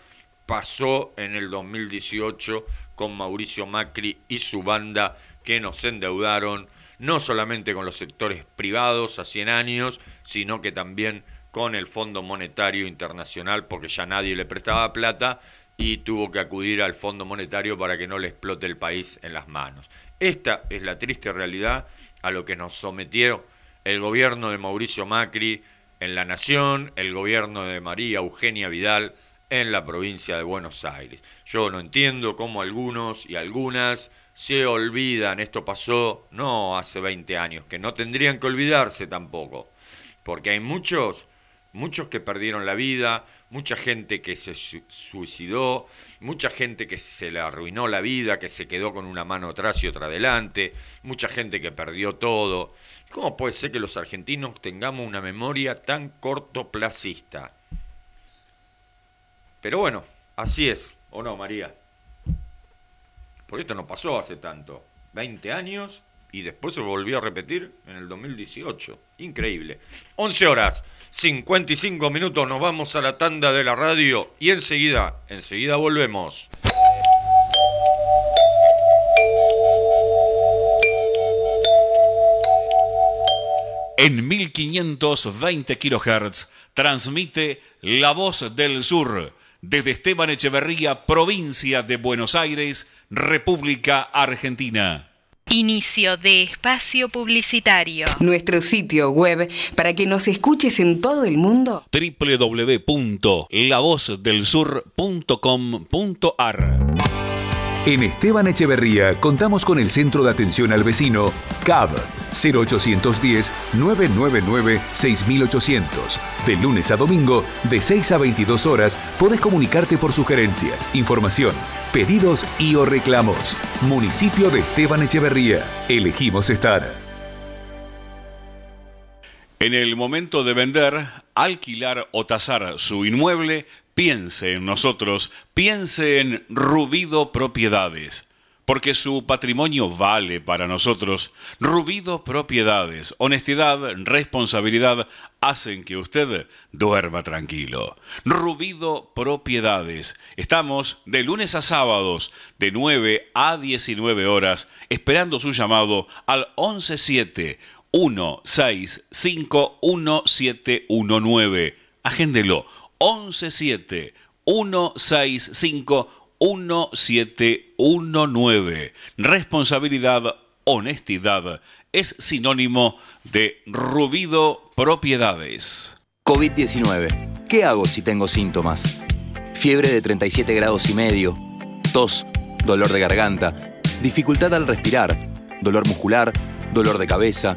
pasó en el 2018 con Mauricio Macri y su banda que nos endeudaron no solamente con los sectores privados a 100 años, sino que también con el Fondo Monetario Internacional porque ya nadie le prestaba plata y tuvo que acudir al Fondo Monetario para que no le explote el país en las manos. Esta es la triste realidad a lo que nos sometió el gobierno de Mauricio Macri en la Nación, el gobierno de María Eugenia Vidal en la provincia de Buenos Aires. Yo no entiendo cómo algunos y algunas se olvidan, esto pasó no hace 20 años, que no tendrían que olvidarse tampoco, porque hay muchos, muchos que perdieron la vida, mucha gente que se suicidó, mucha gente que se le arruinó la vida, que se quedó con una mano atrás y otra adelante, mucha gente que perdió todo. ¿Cómo puede ser que los argentinos tengamos una memoria tan cortoplacista? Pero bueno, así es, ¿o no, María? Porque esto no pasó hace tanto, 20 años y después se volvió a repetir en el 2018. Increíble. 11 horas, 55 minutos, nos vamos a la tanda de la radio y enseguida, enseguida volvemos. En 1520 kHz transmite La Voz del Sur desde Esteban Echeverría, provincia de Buenos Aires, República Argentina. Inicio de espacio publicitario. Nuestro sitio web para que nos escuches en todo el mundo. www.lavozdelsur.com.ar en Esteban Echeverría contamos con el Centro de Atención al Vecino, CAB, 0810-999-6800. De lunes a domingo, de 6 a 22 horas, podés comunicarte por sugerencias, información, pedidos y o reclamos. Municipio de Esteban Echeverría. Elegimos estar. En el momento de vender, alquilar o tasar su inmueble, piense en nosotros, piense en Rubido Propiedades, porque su patrimonio vale para nosotros. Rubido Propiedades, honestidad, responsabilidad hacen que usted duerma tranquilo. Rubido Propiedades. Estamos de lunes a sábados de 9 a 19 horas esperando su llamado al 117 165 1719. Agéndelo 117 165 1719. Responsabilidad, honestidad es sinónimo de Rubido Propiedades. COVID-19. ¿Qué hago si tengo síntomas? Fiebre de 37 grados y medio, tos, dolor de garganta, dificultad al respirar, dolor muscular, dolor de cabeza,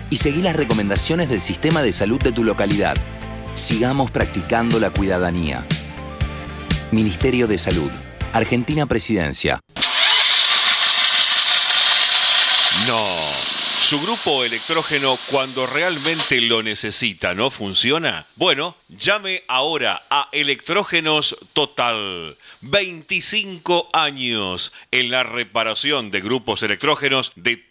y seguí las recomendaciones del sistema de salud de tu localidad. Sigamos practicando la cuidadanía. Ministerio de Salud. Argentina Presidencia. No. Su grupo electrógeno cuando realmente lo necesita, ¿no funciona? Bueno, llame ahora a Electrógenos Total. 25 años en la reparación de grupos electrógenos de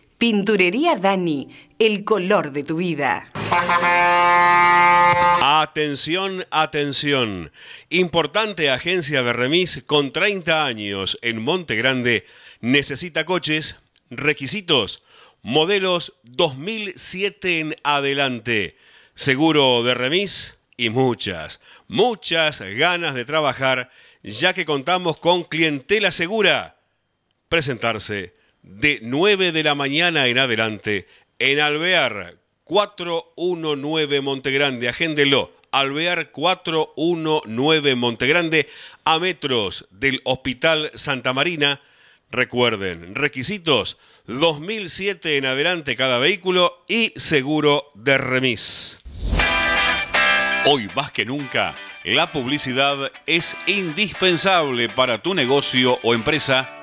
Pinturería Dani, el color de tu vida. Atención, atención. Importante agencia de remis con 30 años en Monte Grande necesita coches, requisitos, modelos 2007 en adelante, seguro de remis y muchas, muchas ganas de trabajar ya que contamos con clientela segura. Presentarse de 9 de la mañana en adelante en Alvear 419 Montegrande. Agéndelo. Alvear 419 Montegrande a metros del Hospital Santa Marina. Recuerden, requisitos 2007 en adelante cada vehículo y seguro de remis. Hoy más que nunca, la publicidad es indispensable para tu negocio o empresa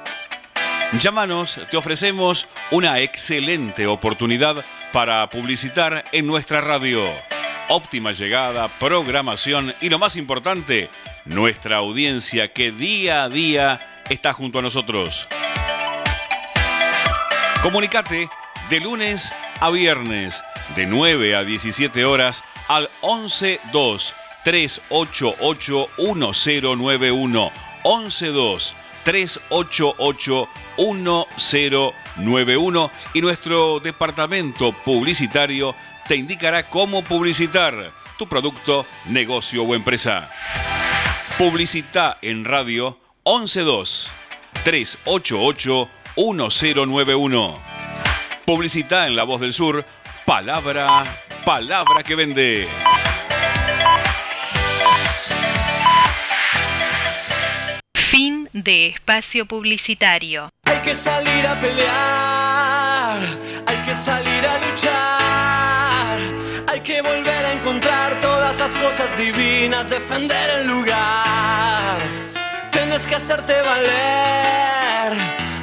Llámanos, te ofrecemos una excelente oportunidad para publicitar en nuestra radio. Óptima llegada, programación y lo más importante, nuestra audiencia que día a día está junto a nosotros. Comunicate de lunes a viernes, de 9 a 17 horas al 112 388 1091 112 388 1091 y nuestro departamento publicitario te indicará cómo publicitar tu producto, negocio o empresa. Publicita en radio 112 388 1091. Publicita en La Voz del Sur, palabra, palabra que vende. De espacio publicitario. Hay que salir a pelear, hay que salir a luchar, hay que volver a encontrar todas las cosas divinas, defender el lugar. Tienes que hacerte valer,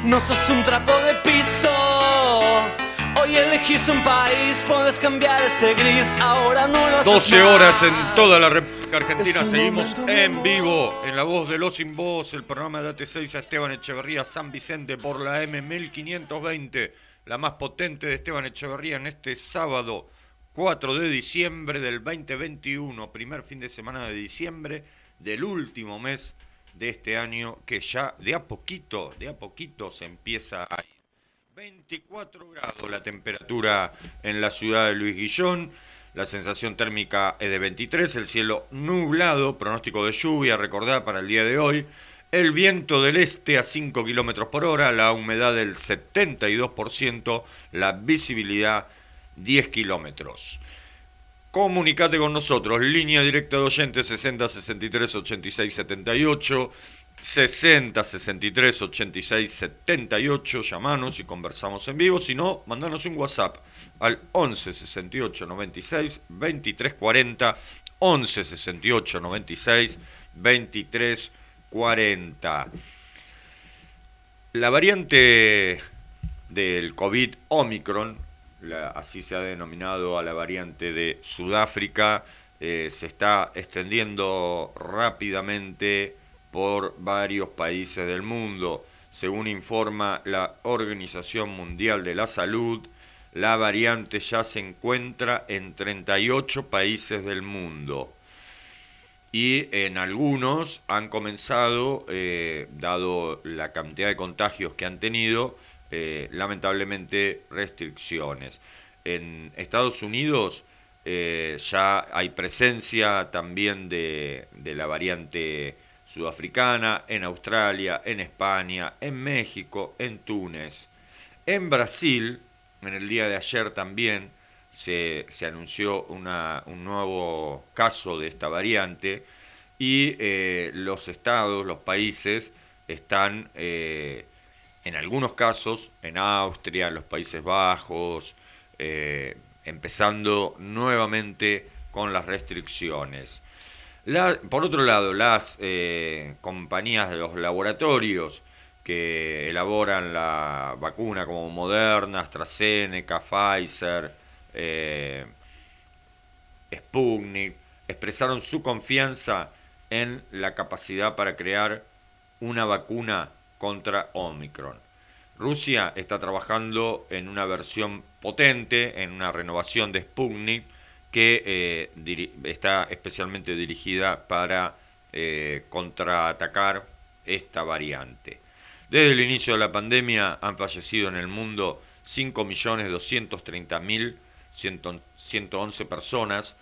no sos un trapo de piso. Hoy elegís un país, puedes cambiar este gris, ahora no lo haces 12 horas en toda la República Argentina. Seguimos en vivo en la voz de Los Sin Voz, el programa de AT6 a Esteban Echeverría San Vicente por la M1520, la más potente de Esteban Echeverría en este sábado 4 de diciembre del 2021, primer fin de semana de diciembre del último mes de este año que ya de a poquito, de a poquito se empieza a ir. 24 grados la temperatura en la ciudad de Luis Guillón. La sensación térmica es de 23, el cielo nublado, pronóstico de lluvia, recordad para el día de hoy. El viento del este a 5 kilómetros por hora, la humedad del 72%, la visibilidad 10 kilómetros. Comunicate con nosotros, línea directa de oyentes 60 63 86 78, 60 63 86 78, llamanos y conversamos en vivo, si no, mandanos un WhatsApp al 11 68 96 23 40, 11 68 96 23 40. La variante del COVID Omicron, así se ha denominado a la variante de Sudáfrica, eh, se está extendiendo rápidamente por varios países del mundo. Según informa la Organización Mundial de la Salud, la variante ya se encuentra en 38 países del mundo y en algunos han comenzado, eh, dado la cantidad de contagios que han tenido, eh, lamentablemente restricciones. En Estados Unidos eh, ya hay presencia también de, de la variante sudafricana, en Australia, en España, en México, en Túnez. En Brasil, en el día de ayer también, se, anunció una- un nuevo caso de esta variante y eh, los estados, los países, están eh, en algunos casos, en Austria, en los Países Bajos, eh, empezando nuevamente con las restricciones. La- por otro lado, las eh, compañías de los laboratorios que elaboran la vacuna como Moderna, AstraZeneca, Pfizer, eh, Sputnik, expresaron su confianza en la capacidad para crear una vacuna contra Omicron. Rusia está trabajando en una versión potente, en una renovación de Sputnik, que eh, está especialmente dirigida para eh, contraatacar esta variante. Desde el inicio de la pandemia han fallecido en el mundo 5.230.111 personas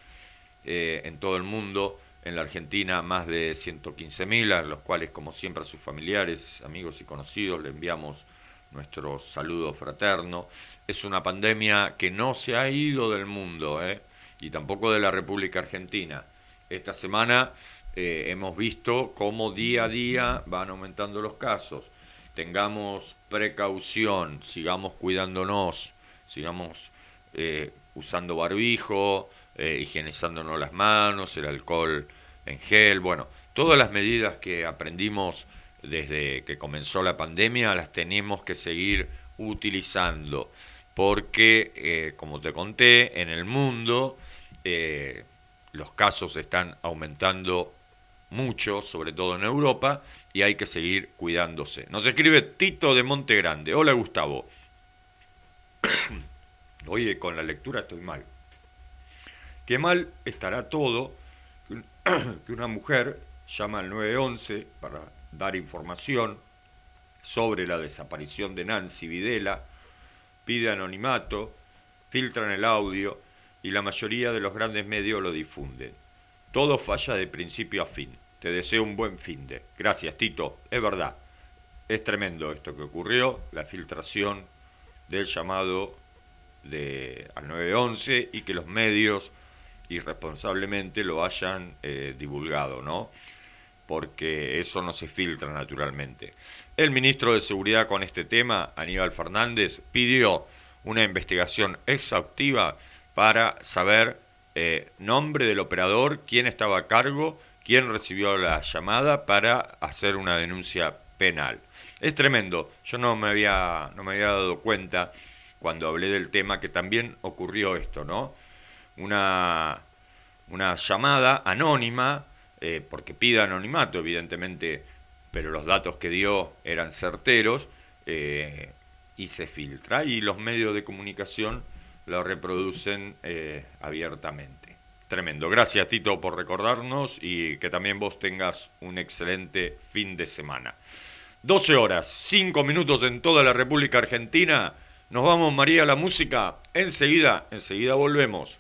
eh, en todo el mundo. En la Argentina más de 115.000, a los cuales como siempre a sus familiares, amigos y conocidos le enviamos nuestro saludo fraterno. Es una pandemia que no se ha ido del mundo ¿eh? Y tampoco de la República Argentina. Esta semana eh, hemos visto cómo día a día van aumentando los casos. Tengamos precaución, sigamos cuidándonos, sigamos eh, usando barbijo, eh, higienizándonos las manos, el alcohol en gel, bueno, todas las medidas que aprendimos desde que comenzó la pandemia las tenemos que seguir utilizando, porque, como te conté, en el mundo eh, los casos están aumentando mucho, sobre todo en Europa, y hay que seguir cuidándose. Nos escribe Tito de Monte Grande. Hola Gustavo. Oye, con la lectura estoy mal. Qué mal estará todo que una mujer llama al 911 para dar información sobre la desaparición de Nancy Videla, pide anonimato, filtran el audio y la mayoría de los grandes medios lo difunden. Todo falla de principio a fin. Te deseo un buen fin de. Gracias, Tito. Es verdad. Es tremendo esto que ocurrió, la filtración del llamado de, al 911 y que los medios irresponsablemente lo hayan eh, divulgado, ¿no? Porque eso no se filtra naturalmente. El ministro de Seguridad con este tema, Aníbal Fernández, pidió una investigación exhaustiva para saber eh, nombre del operador, quién estaba a cargo, quién recibió la llamada para hacer una denuncia penal. Es tremendo, yo no me había, no me había dado cuenta cuando hablé del tema que también ocurrió esto, ¿no? una, una llamada anónima, eh, porque pide anonimato, evidentemente, pero los datos que dio eran certeros, eh, y se filtra, y los medios de comunicación lo reproducen eh, abiertamente. Tremendo. Gracias, Tito, por recordarnos y que también vos tengas un excelente fin de semana. 12 horas, 5 minutos en toda la República Argentina. Nos vamos, María, a la música. Enseguida, enseguida volvemos.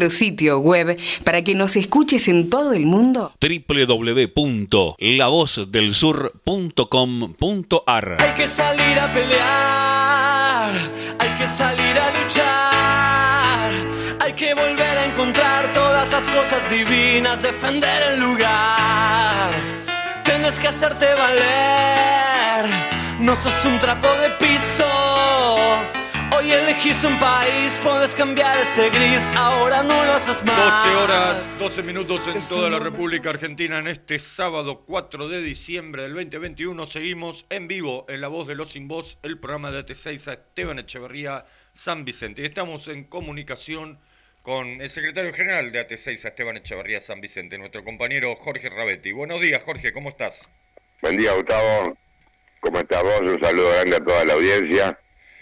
Nuestro sitio web para que nos escuches en todo el mundo. www.lavozdelsur.com.ar Hay que salir a pelear, hay que salir a luchar, hay que volver a encontrar todas las cosas divinas, defender el lugar. Tienes que hacerte valer, no sos un trapo de piso. Elegís un país, puedes cambiar este gris, ahora no lo haces más. 12 horas, 12 minutos en toda la República Argentina en este sábado 4 de diciembre del 2021. Seguimos en vivo en La Voz de los Sin Voz, el programa de AT6 a Esteban Echeverría San Vicente. Y estamos en comunicación con el secretario general de AT6 a Esteban Echeverría San Vicente, nuestro compañero Jorge Rabetti. Buenos días, Jorge, ¿cómo estás? Buen día, Gustavo. ¿Cómo estás vos? Un saludo grande a toda la audiencia.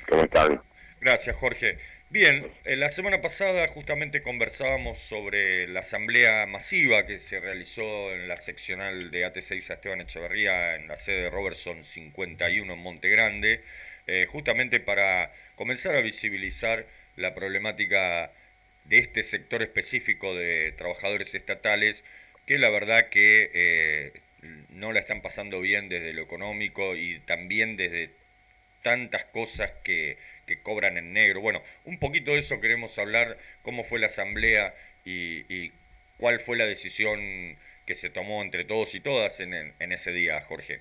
¿Cómo están? Gracias, Jorge. Bien, eh, la semana pasada justamente conversábamos sobre la asamblea masiva que se realizó en la seccional de AT6 a Esteban Echeverría en la sede de Robertson 51 en Monte Grande, eh, justamente para comenzar a visibilizar la problemática de este sector específico de trabajadores estatales que la verdad que eh, no la están pasando bien desde lo económico y también desde tantas cosas que, que cobran en negro. Bueno, un poquito de eso queremos hablar, cómo fue la asamblea y, y cuál fue la decisión que se tomó entre todos y todas en, en- ese día, Jorge.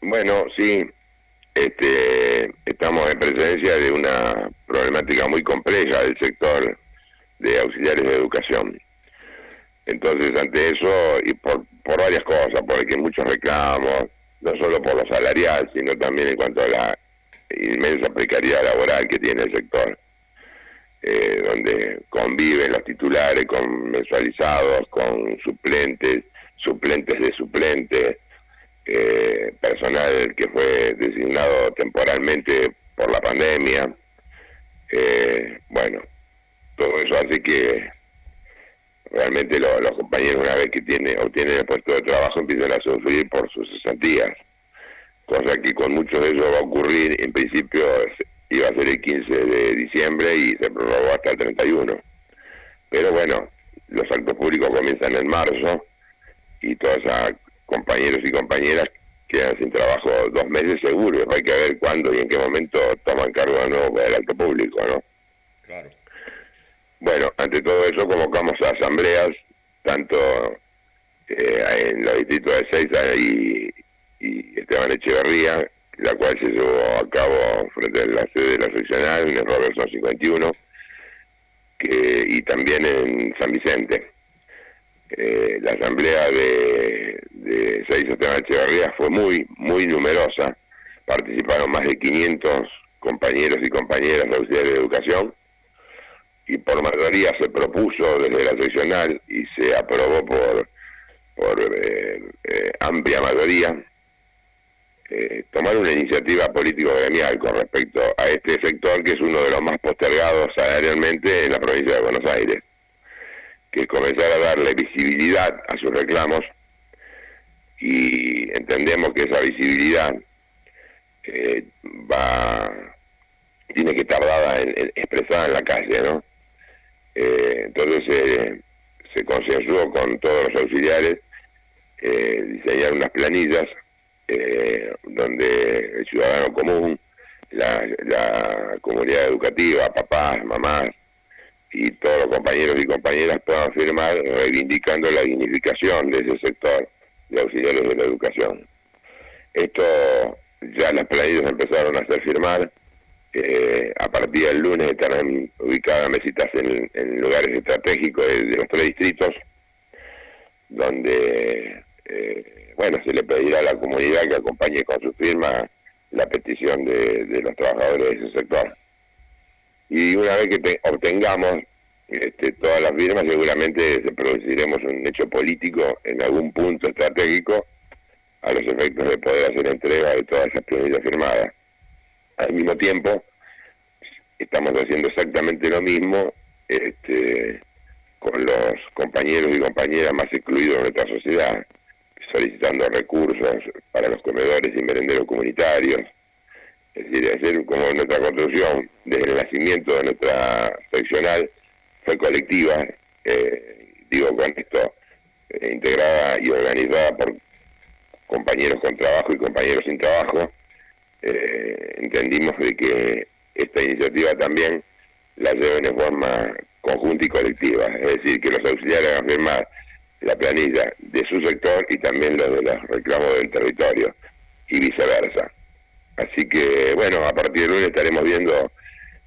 Bueno, sí, este, estamos en presencia de una problemática muy compleja del sector de auxiliares de educación. Entonces, ante eso, y por, por varias cosas, porque hay muchos reclamos, no solo por lo salarial, sino también en cuanto a la inmensa precariedad laboral que tiene el sector, eh, donde conviven los titulares con mensualizados, con suplentes, suplentes de suplentes, eh, personal que fue designado temporalmente por la pandemia. Eh, bueno, todo eso hace que realmente lo- los compañeros una vez que tiene, obtienen el puesto de trabajo empiezan a sufrir por sus cesantías, cosa que con muchos de ellos va a ocurrir, en principio iba a ser el 15 de diciembre y se prorrogó hasta el 31. Pero bueno, los actos públicos comienzan en marzo y todos esos compañeros y compañeras quedan sin trabajo dos meses seguros. Hay que ver cuándo y en qué momento toman cargo de nuevo del acto público, ¿no? Claro. Bueno, ante todo eso convocamos a asambleas, tanto eh, en los distritos de Seiza y, y Esteban Echeverría, la cual se llevó a cabo frente a la sede de la seccional en Robertson 51, que, y también en San Vicente. Eh, la asamblea de, de Esteban Echeverría fue muy, muy numerosa, participaron más de 500 compañeros y compañeras de auxiliares de educación, y por mayoría se propuso desde la seccional y se aprobó por, por eh, eh, amplia mayoría eh, tomar una iniciativa político-gremial con respecto a este sector que es uno de los más postergados salarialmente en la provincia de Buenos Aires, que es comenzar a darle visibilidad a sus reclamos y entendemos que esa visibilidad eh, va tiene que estar en- expresada en la calle, ¿no? Eh, entonces eh, se consensuó con todos los auxiliares diseñar unas planillas eh, donde el ciudadano común la, comunidad educativa, papás, mamás y todos los compañeros y compañeras puedan firmar reivindicando la dignificación de ese sector de auxiliares de la educación. Esto ya las planillas empezaron a hacer firmar. Eh, a partir del lunes estarán ubicadas mesitas en, lugares estratégicos de, los tres distritos, donde, eh, bueno, se le pedirá a la comunidad que acompañe con su firma la petición de, los trabajadores de ese sector. Y una vez que obtengamos este, todas las firmas, seguramente se produciremos un hecho político en algún punto estratégico a los efectos de poder hacer entrega de todas esas planillas firmadas. Al mismo tiempo, estamos haciendo exactamente lo mismo este, con los compañeros y compañeras más excluidos de nuestra sociedad, solicitando recursos para los comedores y merenderos comunitarios. Es decir, hacer como nuestra construcción desde el nacimiento de nuestra seccional fue colectiva, eh, digo con esto, eh, integrada y organizada por compañeros con trabajo y compañeros sin trabajo, eh, entendimos de que esta iniciativa también la lleven en forma conjunta y colectiva, es decir, que los auxiliares hagan firmar la planilla de su sector y también los de los reclamos del territorio y viceversa. Así que, bueno, a partir de lunes estaremos viendo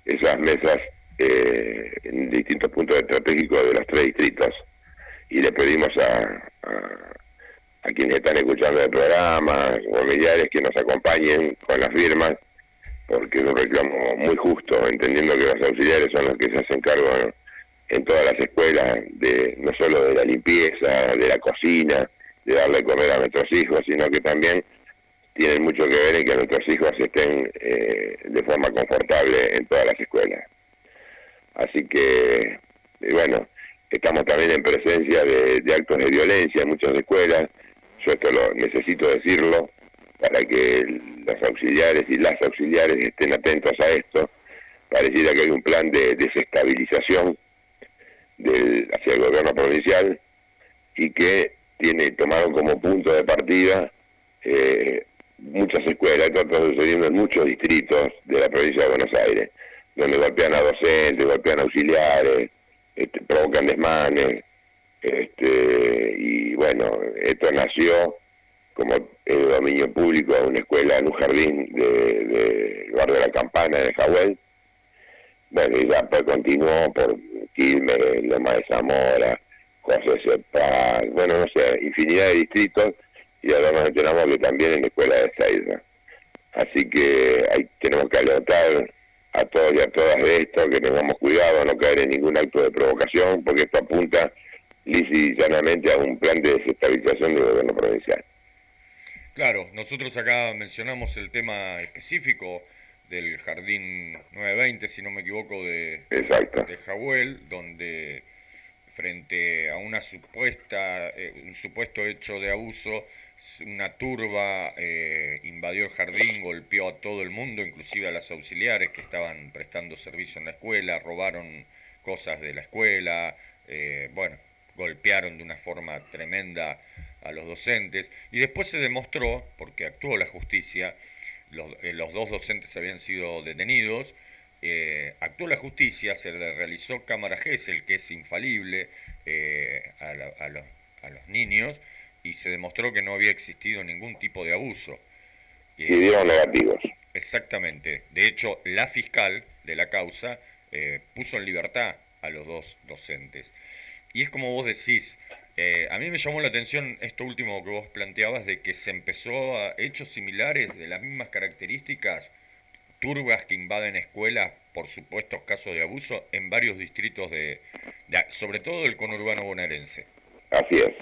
esas mesas eh, en distintos puntos estratégicos de los tres distritos y le pedimos a, a, quienes están escuchando el programa, familiares, que nos acompañen con las firmas, porque es un reclamo muy justo, entendiendo que los auxiliares son los que se hacen cargo en todas las escuelas, de no solo de la limpieza, de la cocina, de darle de comer a nuestros hijos, sino que también tienen mucho que ver en que nuestros hijos estén eh, de forma confortable en todas las escuelas. Así que, bueno, estamos también en presencia de, actos de violencia en muchas escuelas. Yo esto lo necesito decirlo para que los auxiliares y las auxiliares estén atentos a esto. Pareciera que hay un plan de desestabilización del, hacia el gobierno provincial y que tiene tomado como punto de partida eh, muchas escuelas, esto está sucediendo en muchos distritos de la provincia de Buenos Aires donde golpean a docentes, golpean a auxiliares, este, provocan desmanes, este, y bueno, esto nació como el dominio público de una escuela en un jardín del de, barrio de la Campana de Jahuel. Bueno, y pues continuó por Quilmes, Loma de Zamora, José Cepaz, bueno, no sé, infinidad de distritos, y nos enteramos que también en la escuela de Seiza. Así que ahí tenemos que alertar a todos y a todas de esto, que tengamos cuidado no caer en ningún acto de provocación, porque esto apunta lisa y llanamente a un plan de desestabilización del gobierno provincial. Claro, nosotros acá mencionamos el tema específico del Jardín 920, si no me equivoco, de, de Jahuel, donde frente a una supuesta, eh, un supuesto hecho de abuso, una turba eh, invadió el jardín, golpeó a todo el mundo, inclusive a las auxiliares que estaban prestando servicio en la escuela, robaron cosas de la escuela, eh, bueno, golpearon de una forma tremenda a los docentes. Y después se demostró, porque actuó la justicia, los, eh, dos docentes habían sido detenidos, actuó la justicia, se le realizó cámara GESEL, que es infalible a, los, a los niños, y se demostró que no había existido ningún tipo de abuso. Y dieron negativos. Exactamente. De hecho, la fiscal de la causa eh, puso en libertad a los dos docentes. Y es como vos decís, eh, a mí me llamó la atención esto último que vos planteabas de que se empezó a hechos similares de las mismas características, turbas que invaden escuelas por supuestos casos de abuso en varios distritos de, de sobre todo del conurbano bonaerense. Así es.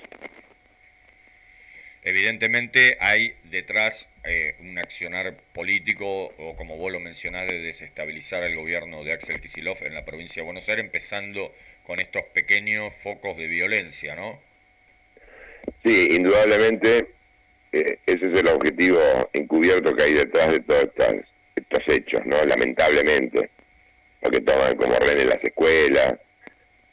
Evidentemente hay detrás eh, un accionar político, o como vos lo mencionás, de desestabilizar el gobierno de Axel Kisilov en la provincia de Buenos Aires, empezando con estos pequeños focos de violencia, ¿no? Sí, indudablemente eh, ese es el objetivo encubierto que hay detrás de todos estos, hechos, ¿no? Lamentablemente, porque toman como rehenes las escuelas,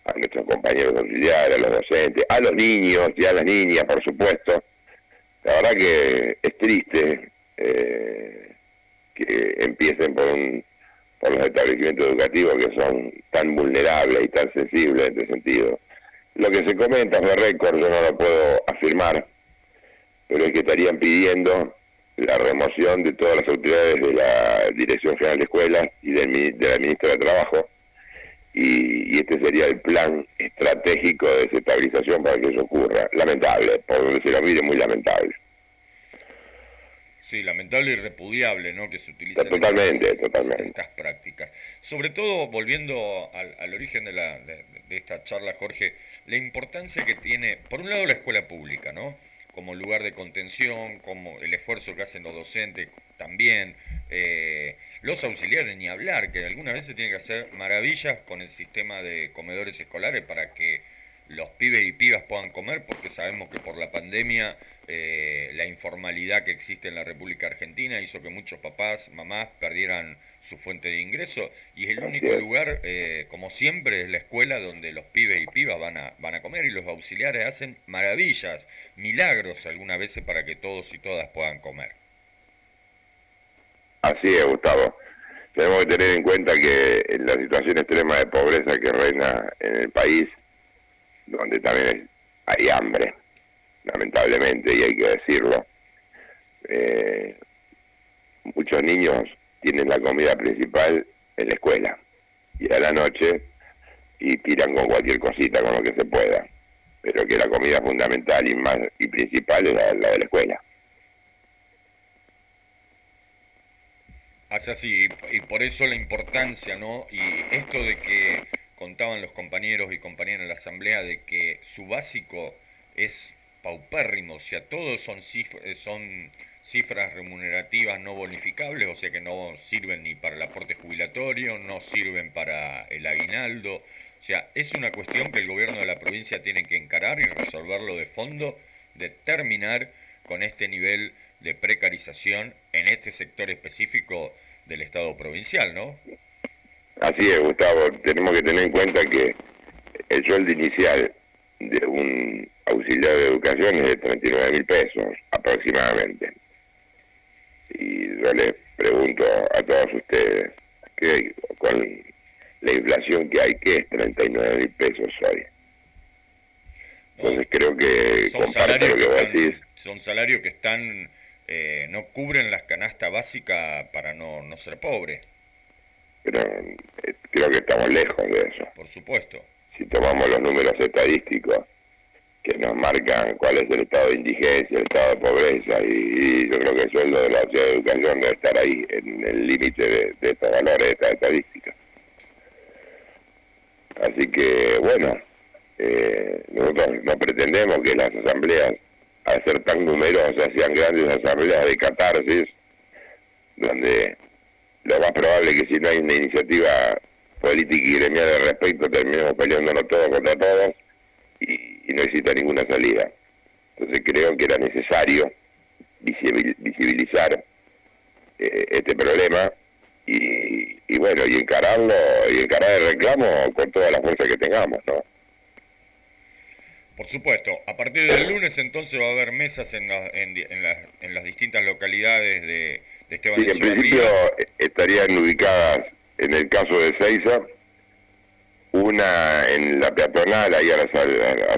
a nuestros compañeros auxiliares, a los docentes, a los niños y a las niñas, por supuesto, la verdad que es triste eh, que empiecen por, un, por los establecimientos educativos que son tan vulnerables y tan sensibles en este sentido. Lo que se comenta de récord, yo no lo puedo afirmar, pero es que estarían pidiendo la remoción de todas las autoridades de la Dirección General de Escuelas y de la Ministra de Trabajo, y, este sería el plan estratégico de desestabilización para que eso ocurra. Lamentable, por donde se lo mire, muy lamentable. Sí, lamentable y repudiable, ¿no? Que se utilicen totalmente, totalmente. estas prácticas. Sobre todo, volviendo al, origen de, la, de, esta charla, Jorge, la importancia que tiene, por un lado, la escuela pública, ¿no? Como lugar de contención, como el esfuerzo que hacen los docentes también, eh, los auxiliares, ni hablar, que algunas veces tienen que hacer maravillas con el sistema de comedores escolares para que los pibes y pibas puedan comer, porque sabemos que por la pandemia eh, la informalidad que existe en la República Argentina hizo que muchos papás, mamás perdieran su fuente de ingreso y es el único lugar, eh, como siempre, es la escuela donde los pibes y pibas van a, van a comer y los auxiliares hacen maravillas, milagros algunas veces para que todos y todas puedan comer. Así es, Gustavo. Tenemos que tener en cuenta que en la situación extrema de pobreza que reina en el país, donde también hay hambre, lamentablemente, y hay que decirlo, eh, muchos niños tienen la comida principal en la escuela y a la noche y tiran con cualquier cosita, con lo que se pueda, pero que la comida fundamental y más y principal es la de la escuela. Hace así, y por eso la importancia, ¿no? Y esto de que contaban los compañeros y compañeras en la asamblea de que su básico es paupérrimo, o sea, todos son, cifras, son cifras remunerativas no bonificables, o sea que no sirven ni para el aporte jubilatorio, no sirven para el aguinaldo, o sea, es una cuestión que el gobierno de la provincia tiene que encarar y resolverlo de fondo, de terminar con este nivel de precarización en este sector específico del Estado provincial, ¿no? Así es, Gustavo. Tenemos que tener en cuenta que el sueldo inicial de un auxiliar de educación es de 39 mil pesos aproximadamente. Y yo les pregunto a todos ustedes, que con la inflación que hay, ¿qué es 39 mil pesos hoy? Entonces creo que son salarios que, son salarios que están eh, no cubren las canastas básicas para no, no ser pobre. Pero eh, creo que estamos lejos de eso. Por supuesto. Si tomamos los números estadísticos que nos marcan cuál es el estado de indigencia, el estado de pobreza, y, yo creo que el sueldo de la ciudad de educación debe estar ahí, en el límite de, estos valores, de estas estadísticas. Así que, bueno, eh, nosotros no pretendemos que las asambleas a ser tan numerosas, sean grandes asambleas de catarsis, donde lo más probable es que si no hay una iniciativa política y gremial al respecto, terminemos peleándonos todos contra todos y, no exista ninguna salida. Entonces creo que era necesario visibilizar eh, este problema y, y, bueno, y encararlo, y encarar el reclamo con toda la fuerza que tengamos, ¿no? Por supuesto, a partir del lunes entonces va a haber mesas en, en, las distintas localidades de, de Esteban Sí, en principio estarían ubicadas, en el caso de Seiza, una en la peatonal, ahí a la,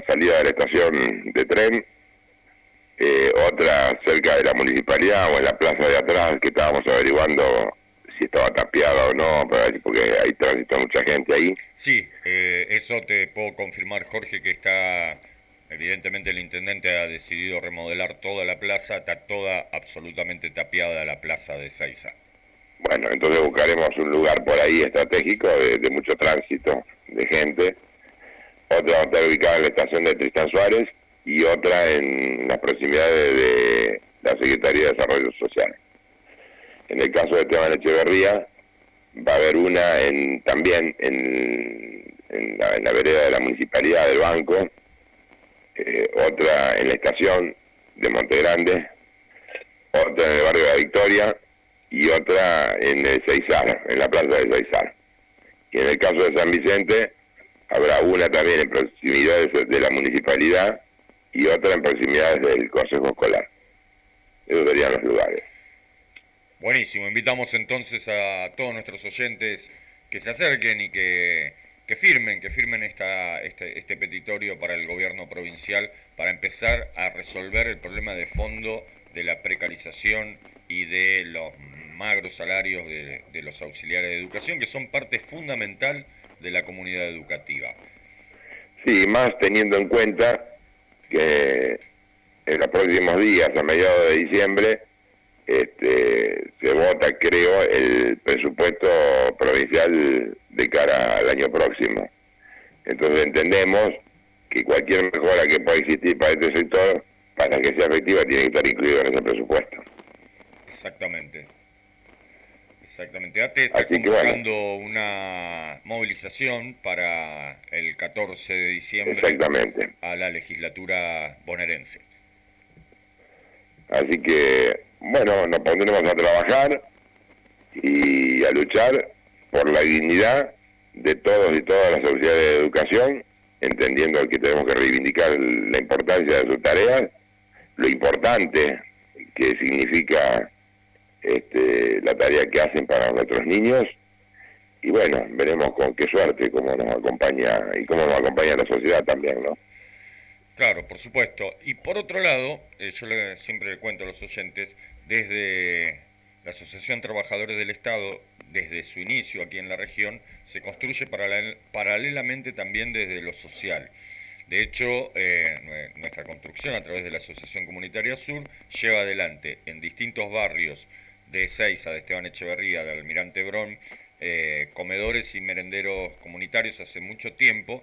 salida de la estación de tren, eh, otra cerca de la municipalidad o en la plaza de atrás, que estábamos averiguando si estaba tapiada o no, porque hay tránsito mucha gente ahí. Sí, eh, eso te puedo confirmar, Jorge, que está Evidentemente el intendente ha decidido remodelar toda la plaza, está toda absolutamente tapiada la plaza de Seiza. Bueno, entonces buscaremos un lugar por ahí estratégico de, mucho tránsito de gente. Otra va a estar ubicada en la estación de Tristan Suárez y otra en las proximidades de la Secretaría de Desarrollo Social. En el caso de Esteban Echeverría, va a haber una en, también en, en, la, en la vereda de la Municipalidad del Banco, eh, otra en la estación de Monte Grande, otra en el barrio de la Victoria y otra en el Seizar, en la plaza de Seizar. Y en el caso de San Vicente habrá una también en proximidades de la municipalidad y otra en proximidades del Consejo Escolar. Esos serían los lugares. Buenísimo, invitamos entonces a todos nuestros oyentes que se acerquen y que, que firmen, que firmen esta, este, este petitorio para el gobierno provincial para empezar a resolver el problema de fondo de la precarización y de los magros salarios de, de los auxiliares de educación, que son parte fundamental de la comunidad educativa. Sí, más teniendo en cuenta que en los próximos días, a mediados de diciembre, este, se vota, creo, el presupuesto provincial de cara al año próximo. Entonces entendemos que cualquier mejora que pueda existir para este sector, para que sea efectiva, tiene que estar incluido en ese presupuesto. Exactamente. Exactamente. ATE está convocando una movilización para el 14 de diciembre a la legislatura bonaerense. Así que, bueno, nos pondremos a trabajar y a luchar por la dignidad de todos y todas las autoridades de educación, entendiendo que tenemos que reivindicar la importancia de sus tareas, lo importante que significa este, la tarea que hacen para nuestros niños y bueno, veremos con qué suerte cómo nos acompaña y cómo nos acompaña la sociedad también, ¿no? Claro, por supuesto. Y por otro lado, eh, yo siempre le cuento a los oyentes, desde la Asociación Trabajadores del Estado, desde su inicio aquí en la región, se construye paralelamente también desde lo social. De hecho, eh, nuestra construcción a través de la Asociación Comunitaria Sur lleva adelante en distintos barrios de Ezeiza, de Esteban Echeverría, de Almirante Brón, eh, comedores y merenderos comunitarios hace mucho tiempo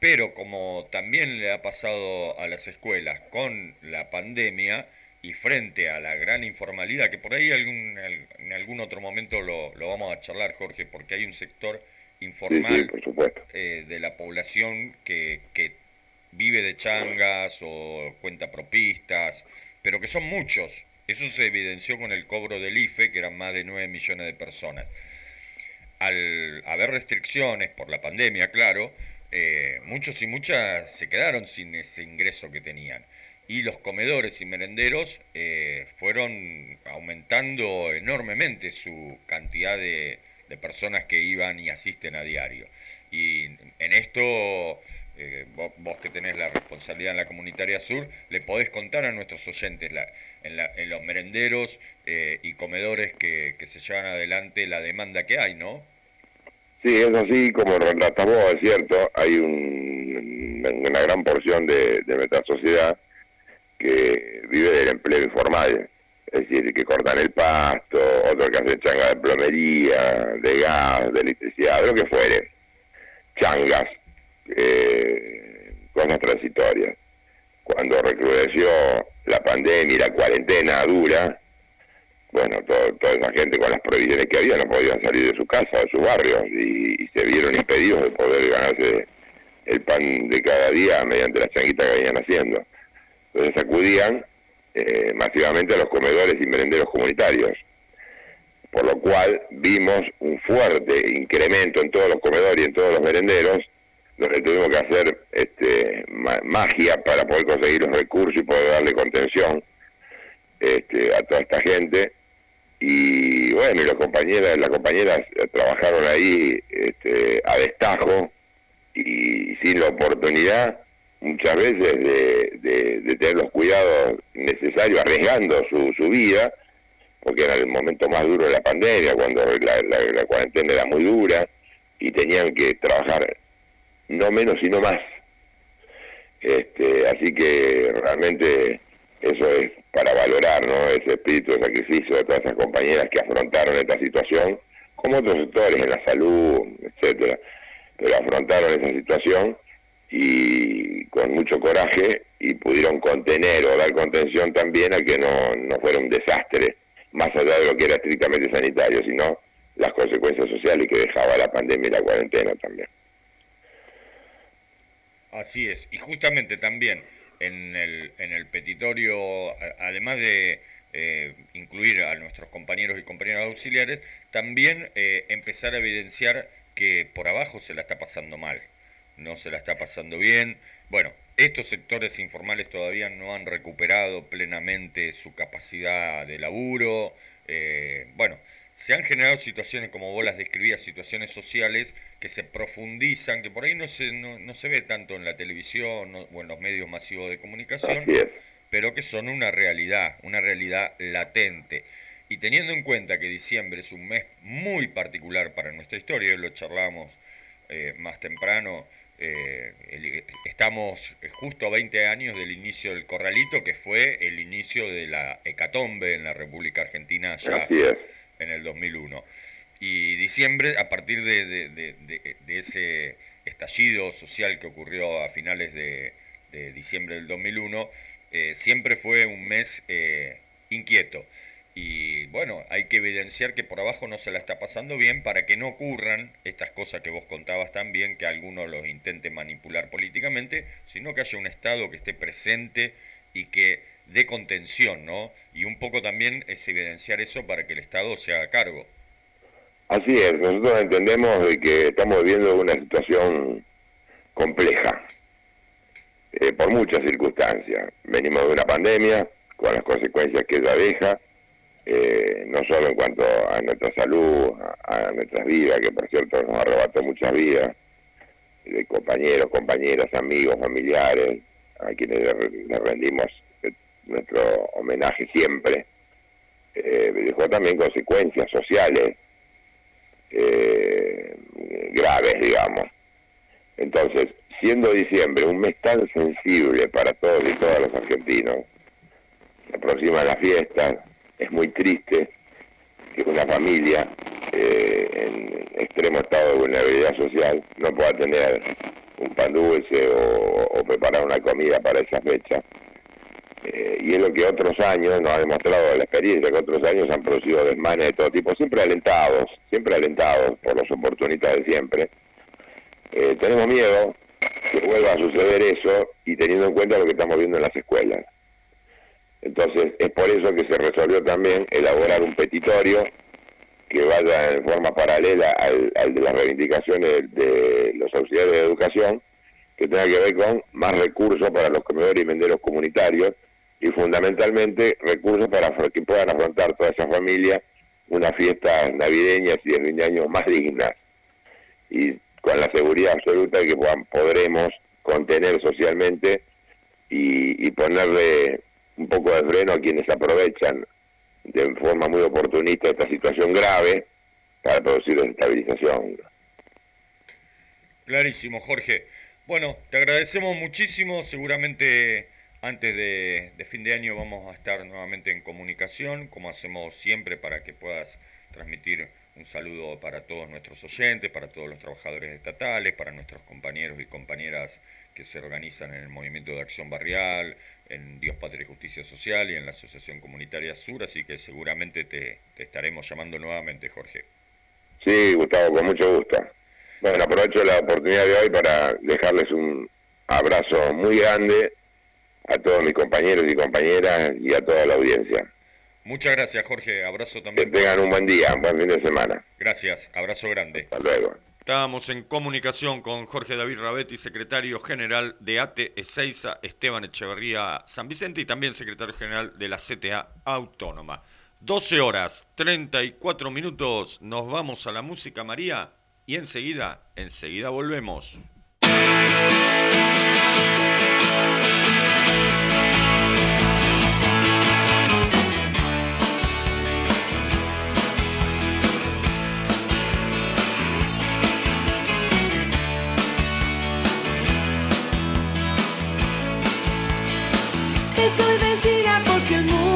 pero como también le ha pasado a las escuelas con la pandemia y frente a la gran informalidad, que por ahí algún, en algún otro momento lo, vamos a charlar, Jorge, porque hay un sector informal eh, de la población que, que vive de changas o cuenta propistas, pero que son muchos. Eso se evidenció con el cobro del IFE, que eran más de 9 millones de personas. Al haber restricciones por la pandemia, claro, eh, muchos y muchas se quedaron sin ese ingreso que tenían. Y los comedores y merenderos eh, fueron aumentando enormemente su cantidad de, personas que iban y asisten a diario. Y en esto, eh, vos, que tenés la responsabilidad en la Comunitaria Sur, le podés contar a nuestros oyentes en, los merenderos y comedores que, que se llevan adelante la demanda que hay, ¿no? Sí, es así como relatamos, es cierto, hay una gran porción de, nuestra sociedad que vive del empleo informal, es decir, que cortan el pasto, otros que hacen changas de plomería, de gas, de electricidad, de lo que fuere, changas, eh, cosas transitorias. Cuando recrudeció la pandemia y la cuarentena dura, bueno, toda esa gente con las prohibiciones que había no podían salir de su casa, de su barrio, y, se vieron impedidos de poder ganarse el pan de cada día mediante las changuitas que venían haciendo. Entonces acudían eh, masivamente a los comedores y merenderos comunitarios, por lo cual vimos un fuerte incremento en todos los comedores y en todos los merenderos, donde tuvimos que hacer este, magia para poder conseguir los recursos y poder darle contención este, a toda esta gente y bueno, y las compañeras, las compañeras trabajaron ahí este, a destajo y sin la oportunidad muchas veces de, tener los cuidados necesarios, arriesgando su, su vida, porque era el momento más duro de la pandemia, cuando la, cuarentena era muy dura y tenían que trabajar no menos sino más. Este, así que realmente eso es para valorar ese espíritu de sacrificio de todas esas compañeras que afrontaron esta situación, como otros sectores en la salud, etcétera, pero afrontaron esa situación y con mucho coraje y pudieron contener o dar contención también a que no, no fuera un desastre, más allá de lo que era estrictamente sanitario, sino las consecuencias sociales que dejaba la pandemia y la cuarentena también. Así es, y justamente también en el, en el petitorio, además de eh, incluir a nuestros compañeros y compañeras auxiliares, también eh, empezar a evidenciar que por abajo se la está pasando mal, no se la está pasando bien. Bueno, estos sectores informales todavía no han recuperado plenamente su capacidad de laburo, eh, bueno, se han generado situaciones, como vos las describías, situaciones sociales que se profundizan, que por ahí no se, no, se ve tanto en la televisión o en los medios masivos de comunicación, pero que son una realidad, una realidad latente. Y teniendo en cuenta que diciembre es un mes muy particular para nuestra historia, lo charlamos eh, más temprano, eh, estamos justo a 20 años del inicio del corralito, que fue el inicio de la hecatombe en la República Argentina ya en el 2001. Y diciembre, a partir de, ese estallido social que ocurrió a finales de, diciembre del 2001, eh, siempre fue un mes eh, inquieto. Y bueno, hay que evidenciar que por abajo no se la está pasando bien para que no ocurran estas cosas que vos contabas también, que algunos los intenten manipular políticamente, sino que haya un Estado que esté presente y que dé contención, ¿no? Y un poco también es evidenciar eso para que el Estado se haga cargo. Así es, nosotros entendemos de que estamos viviendo una situación compleja, eh, por muchas circunstancias. Venimos de una pandemia, con las consecuencias que ella deja, eh, no solo en cuanto a nuestra salud, a, nuestras vidas, que por cierto nos arrebató muchas vidas, de compañeros, compañeras, amigos, familiares, a quienes le, rendimos nuestro homenaje siempre, eh, dejó también consecuencias sociales graves, digamos. Entonces, siendo diciembre un mes tan sensible para todos y todas los argentinos, se aproximan las fiestas, es muy triste que una familia eh, en extremo estado de vulnerabilidad social no pueda tener un pan dulce o, preparar una comida para esa fecha. Eh, y es lo que otros años nos ha demostrado la experiencia, que otros años han producido desmanes de todo tipo, siempre alentados, siempre alentados por los oportunistas de siempre. Eh, tenemos miedo que vuelva a suceder eso y teniendo en cuenta lo que estamos viendo en las escuelas. Entonces, es por eso que se resolvió también elaborar un petitorio que vaya en forma paralela al, de las reivindicaciones de, los auxiliares de educación, que tenga que ver con más recursos para los comedores y venderos comunitarios y fundamentalmente recursos para que puedan afrontar todas esas familias unas fiestas navideñas y de fin de año más dignas y con la seguridad absoluta de que podremos contener socialmente y, y ponerle un poco de freno a quienes aprovechan de forma muy oportunista esta situación grave para producir desestabilización. Clarísimo, Jorge. Bueno, te agradecemos muchísimo. Seguramente antes de, de, fin de año vamos a estar nuevamente en comunicación, como hacemos siempre, para que puedas transmitir un saludo para todos nuestros oyentes, para todos los trabajadores estatales, para nuestros compañeros y compañeras que se organizan en el Movimiento de Acción Barrial, en Dios, Patria y Justicia Social y en la Asociación Comunitaria Sur, así que seguramente te, estaremos llamando nuevamente, Jorge. Sí, Gustavo, con mucho gusto. Bueno, aprovecho la oportunidad de hoy para dejarles un abrazo muy grande a todos mis compañeros y compañeras y a toda la audiencia. Muchas gracias, Jorge. Abrazo también. Que tengan un buen día, un buen fin de semana. Gracias. Abrazo grande. Hasta luego. Estábamos en comunicación con Jorge David Rabetti, secretario general de ATE Ezeiza, Esteban Echeverría San Vicente y también secretario general de la CTA Autónoma. 12 horas 34 minutos, nos vamos a la música María y enseguida, enseguida volvemos. Estoy vencida porque el mundo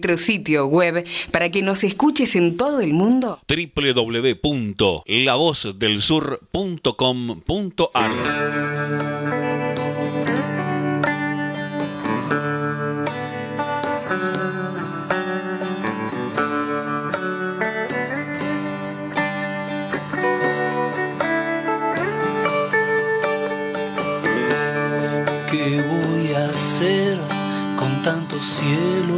nuestro sitio web para que nos escuches en todo el mundo? www.lavozdelsur.com.ar cielo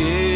see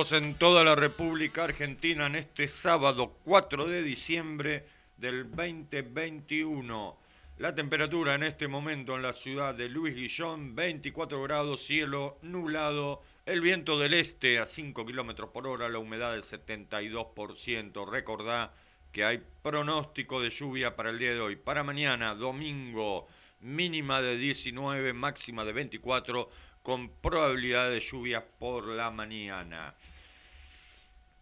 43 minutos en toda la República Argentina en este sábado 4 de diciembre del 2021. La temperatura en este momento en la ciudad de Luis Guillón, 24 grados, cielo nublado, el viento del este a 5 kilómetros por hora, la humedad del 72%. Recordá que hay pronóstico de lluvia para el día de hoy. Para mañana, domingo, mínima de 19, máxima de 24, con probabilidad de lluvia por la mañana.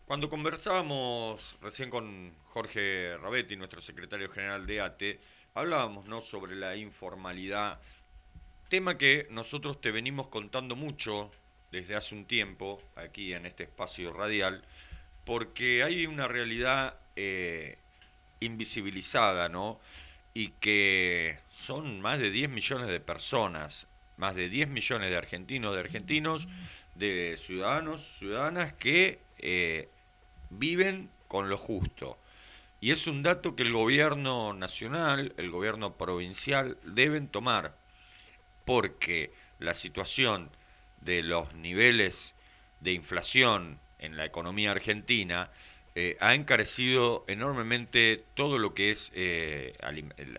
Cuando conversábamos recién con Jorge Rabetti, nuestro secretario general de ATE, hablábamos ¿no? sobre la informalidad, tema que nosotros te venimos contando mucho desde hace un tiempo aquí en este espacio radial, porque hay una realidad eh, invisibilizada, ¿no? Y que son más de 10 millones de personas, más de 10 millones de argentinos, de argentinos, de ciudadanos, ciudadanas que eh, viven con lo justo. Y es un dato que el gobierno nacional, el gobierno provincial deben tomar, porque la situación de los niveles de inflación en la economía argentina eh, ha encarecido enormemente todo lo que es eh,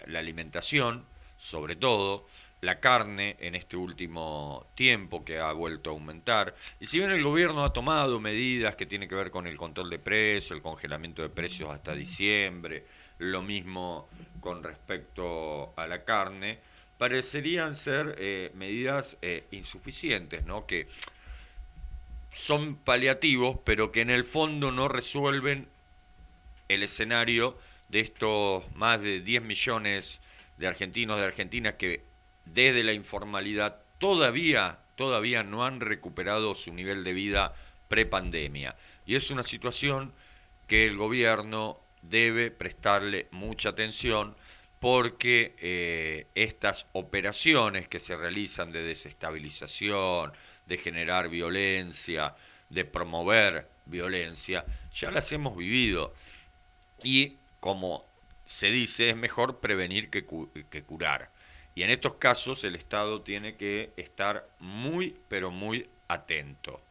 la alimentación, sobre todo la carne en este último tiempo que ha vuelto a aumentar. Y si bien el gobierno ha tomado medidas que tienen que ver con el control de precios, el congelamiento de precios hasta diciembre, lo mismo con respecto a la carne, parecerían ser eh, medidas eh, insuficientes, ¿no? Que son paliativos, pero que en el fondo no resuelven el escenario de estos más de 10 millones de argentinos de Argentina que desde la informalidad todavía todavía no han recuperado su nivel de vida prepandemia y es una situación que el gobierno debe prestarle mucha atención porque eh, estas operaciones que se realizan de desestabilización, de generar violencia, de promover violencia, ya las hemos vivido. Y como se dice, es mejor prevenir que, cu- que curar. Y en estos casos el Estado tiene que estar muy, pero muy atento.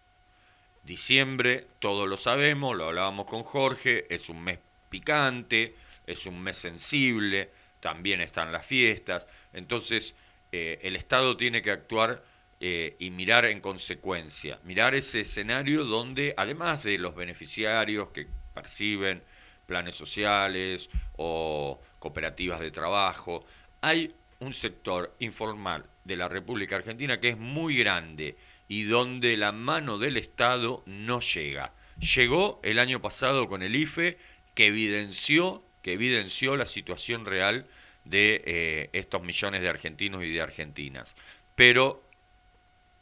Diciembre, todos lo sabemos, lo hablábamos con Jorge, es un mes picante, es un mes sensible, también están las fiestas, entonces eh, el Estado tiene que actuar eh, y mirar en consecuencia, mirar ese escenario donde además de los beneficiarios que perciben planes sociales o cooperativas de trabajo, hay un sector informal de la República Argentina que es muy grande y donde la mano del Estado no llega. Llegó el año pasado con el IFE que evidenció, que evidenció la situación real de eh, estos millones de argentinos y de argentinas. Pero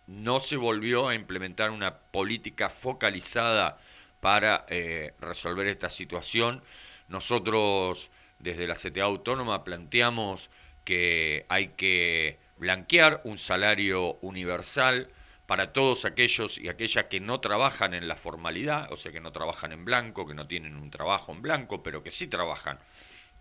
no se volvió a implementar una política focalizada para eh, resolver esta situación. Nosotros desde la CTA Autónoma planteamos que hay que blanquear un salario universal para todos aquellos y aquellas que no trabajan en la formalidad, o sea, que no trabajan en blanco, que no tienen un trabajo en blanco, pero que sí trabajan.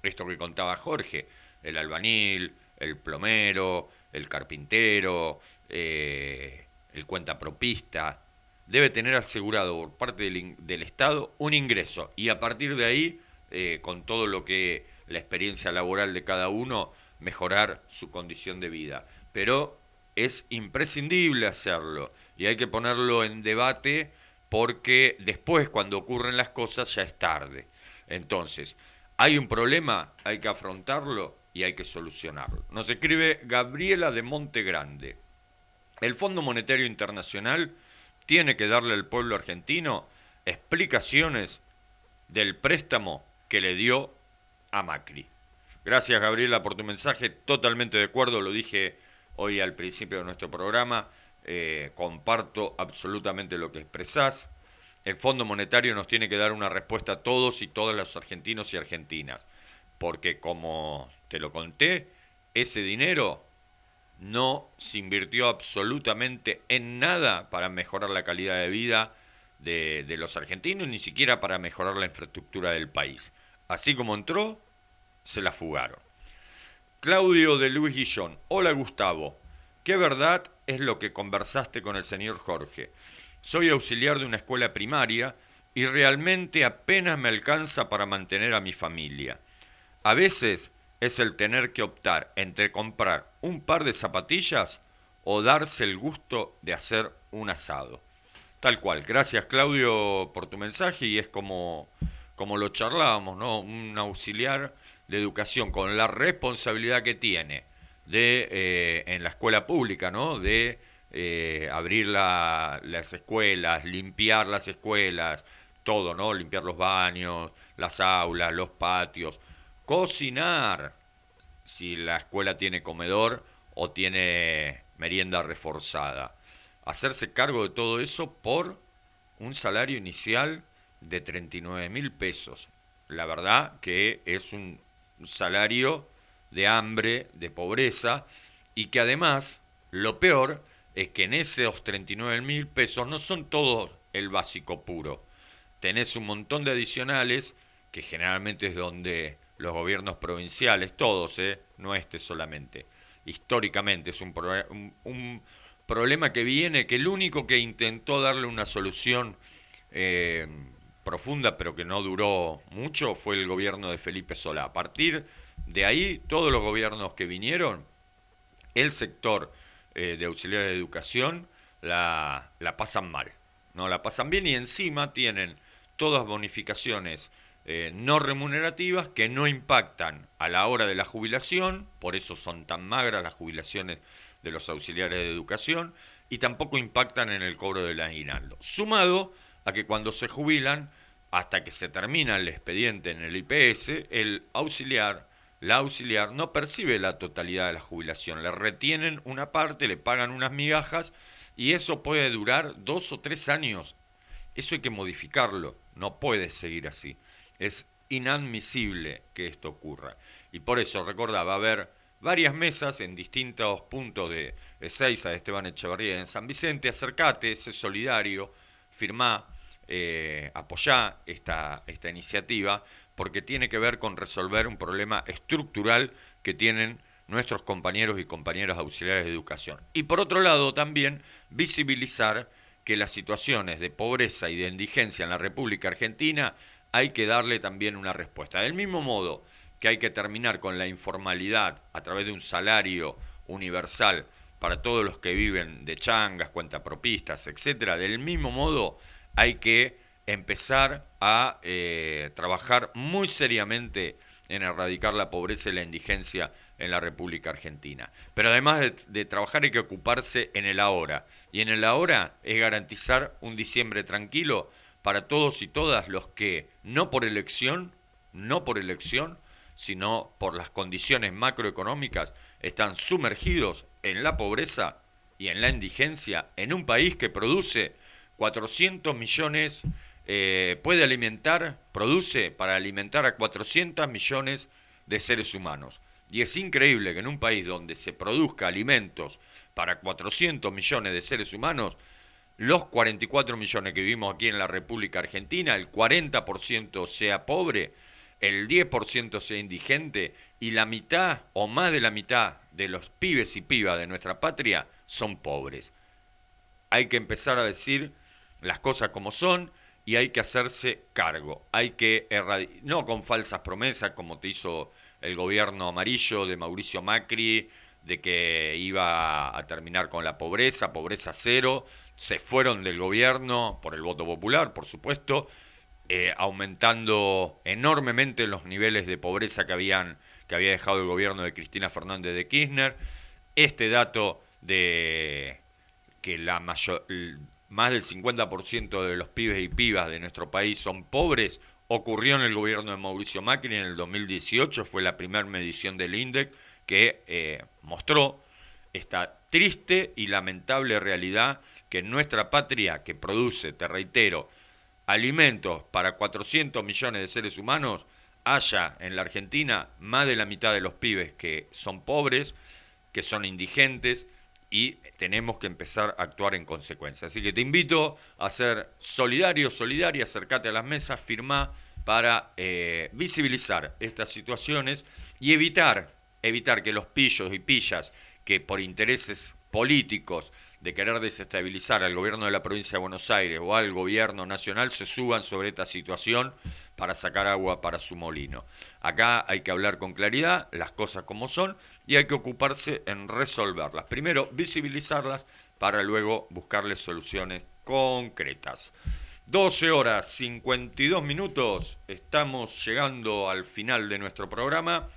Esto que contaba Jorge, el albanil, el plomero, el carpintero, eh, el cuentapropista, debe tener asegurado por parte del, del Estado un ingreso y a partir de ahí, eh, con todo lo que la experiencia laboral de cada uno, mejorar su condición de vida. Pero es imprescindible hacerlo y hay que ponerlo en debate porque después cuando ocurren las cosas ya es tarde. Entonces, hay un problema, hay que afrontarlo y hay que solucionarlo. Nos escribe Gabriela de Monte Grande. El Fondo Monetario Internacional tiene que darle al pueblo argentino explicaciones del préstamo que le dio a Macri. Gracias Gabriela por tu mensaje, totalmente de acuerdo, lo dije hoy al principio de nuestro programa, eh, comparto absolutamente lo que expresás. El Fondo Monetario nos tiene que dar una respuesta a todos y todas los argentinos y argentinas, porque como te lo conté, ese dinero no se invirtió absolutamente en nada para mejorar la calidad de vida de, de los argentinos, ni siquiera para mejorar la infraestructura del país. Así como entró, se la fugaron. Claudio de Luis Guillón. Hola Gustavo. ¿Qué verdad es lo que conversaste con el señor Jorge? Soy auxiliar de una escuela primaria y realmente apenas me alcanza para mantener a mi familia. A veces es el tener que optar entre comprar un par de zapatillas o darse el gusto de hacer un asado. Tal cual. Gracias Claudio por tu mensaje y es como, como lo charlábamos, ¿no? Un auxiliar de educación con la responsabilidad que tiene de eh, en la escuela pública, ¿no? De eh, abrir la- las escuelas, limpiar las escuelas, todo, ¿no? Limpiar los baños, las aulas, los patios, cocinar, si la escuela tiene comedor o tiene merienda reforzada. Hacerse cargo de todo eso por un salario inicial de 39 mil pesos. La verdad que es un salario de hambre, de pobreza, y que además, lo peor es que en esos 39 mil pesos no son todos el básico puro. Tenés un montón de adicionales, que generalmente es donde los gobiernos provinciales, todos, ¿eh? no este solamente, históricamente es un, un problema que viene, que el único que intentó darle una solución eh, profunda, pero que no duró mucho, fue el gobierno de Felipe Solá. A partir de ahí, todos los gobiernos que vinieron, el sector eh, de auxiliares de educación la, la pasan mal, no la pasan bien y encima tienen todas bonificaciones eh, no remunerativas que no impactan a la hora de la jubilación, por eso son tan magras las jubilaciones de los auxiliares de educación, y tampoco impactan en el cobro del aguinaldo. Sumado a que cuando se jubilan, hasta que se termina el expediente en el IPS, el auxiliar, la auxiliar no percibe la totalidad de la jubilación, le retienen una parte, le pagan unas migajas y eso puede durar dos o tres años. Eso hay que modificarlo, no puede seguir así. Es inadmisible que esto ocurra. Y por eso, recordá, va a haber, varias mesas en distintos puntos de, Seiza, de Esteban Echeverría en San Vicente. Acercate, sé solidario, firmá, eh, apoyá esta, esta iniciativa, porque tiene que ver con resolver un problema estructural que tienen nuestros compañeros y compañeras auxiliares de educación. Y por otro lado, también visibilizar que las situaciones de pobreza y de indigencia en la República Argentina hay que darle también una respuesta. Del mismo modo que hay que terminar con la informalidad a través de un salario universal para todos los que viven de changas, cuentapropistas, etcétera, del mismo modo hay que empezar a eh, trabajar muy seriamente en erradicar la pobreza y la indigencia en la República Argentina. Pero además de, de, trabajar hay que ocuparse en el ahora. Y en el ahora es garantizar un diciembre tranquilo para todos y todas los que, no por elección, no por elección, sino por las condiciones macroeconómicas, están sumergidos en la pobreza y en la indigencia en un país que produce 400 millones, eh, puede alimentar, produce para alimentar a 400 millones de seres humanos. Y es increíble que en un país donde se produzca alimentos para 400 millones de seres humanos, los 44 millones que vivimos aquí en la República Argentina, el 40% sea pobre, el 10% sea indigente y la mitad o más de la mitad de los pibes y pibas de nuestra patria son pobres. Hay que empezar a decir las cosas como son y hay que hacerse cargo. Hay que no con falsas promesas como te hizo el gobierno amarillo de Mauricio Macri, de que iba a terminar con la pobreza, pobreza cero, se fueron del gobierno por el voto popular, por supuesto, eh, aumentando enormemente los niveles de pobreza que, habían, que había dejado el gobierno de Cristina Fernández de Kirchner. Este dato de que la mayor, más del 50% de los pibes y pibas de nuestro país son pobres, ocurrió en el gobierno de Mauricio Macri en el 2018, fue la primera medición del INDEC que eh, mostró esta triste y lamentable realidad que nuestra patria, que produce, te reitero, alimentos para 400 millones de seres humanos, haya en la Argentina más de la mitad de los pibes que son pobres, que son indigentes, y tenemos que empezar a actuar en consecuencia. Así que te invito a ser solidario, solidaria, acércate a las mesas, firma para eh, visibilizar estas situaciones y evitar, evitar que los pillos y pillas que por intereses políticos de querer desestabilizar al gobierno de la provincia de Buenos Aires o al gobierno nacional se suban sobre esta situación para sacar agua para su molino. Acá hay que hablar con claridad, las cosas como son, y hay que ocuparse en resolverlas. Primero, visibilizarlas para luego buscarles soluciones concretas. 12 horas 52 minutos, estamos llegando al final de nuestro programa.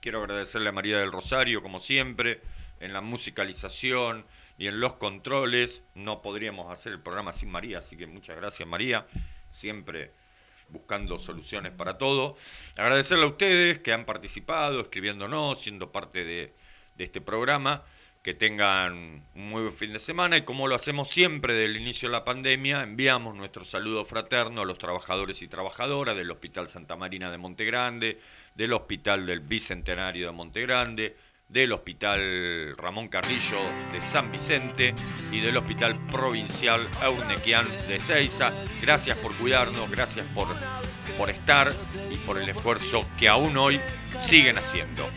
Quiero agradecerle a María del Rosario, como siempre, en la musicalización, y en los controles. No podríamos hacer el programa sin María, así que muchas gracias María, siempre buscando soluciones para todo. Agradecerle a ustedes que han participado, escribiéndonos, siendo parte de, de este programa. Que tengan un muy buen fin de semana y como lo hacemos siempre desde el inicio de la pandemia, enviamos nuestro saludo fraterno a los trabajadores y trabajadoras del Hospital Santa Marina de Montegrande, del Hospital del Bicentenario de Montegrande, del Hospital Ramón Carrillo de San Vicente y del Hospital Provincial Eurnequian de Ceiza. Gracias por cuidarnos, gracias por, por estar y por el esfuerzo que aún hoy siguen haciendo.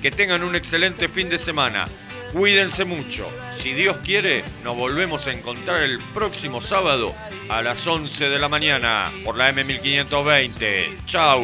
Que tengan un excelente fin de semana. Cuídense mucho. Si Dios quiere, nos volvemos a encontrar el próximo sábado a las 11 de la mañana por la M1520. Chau.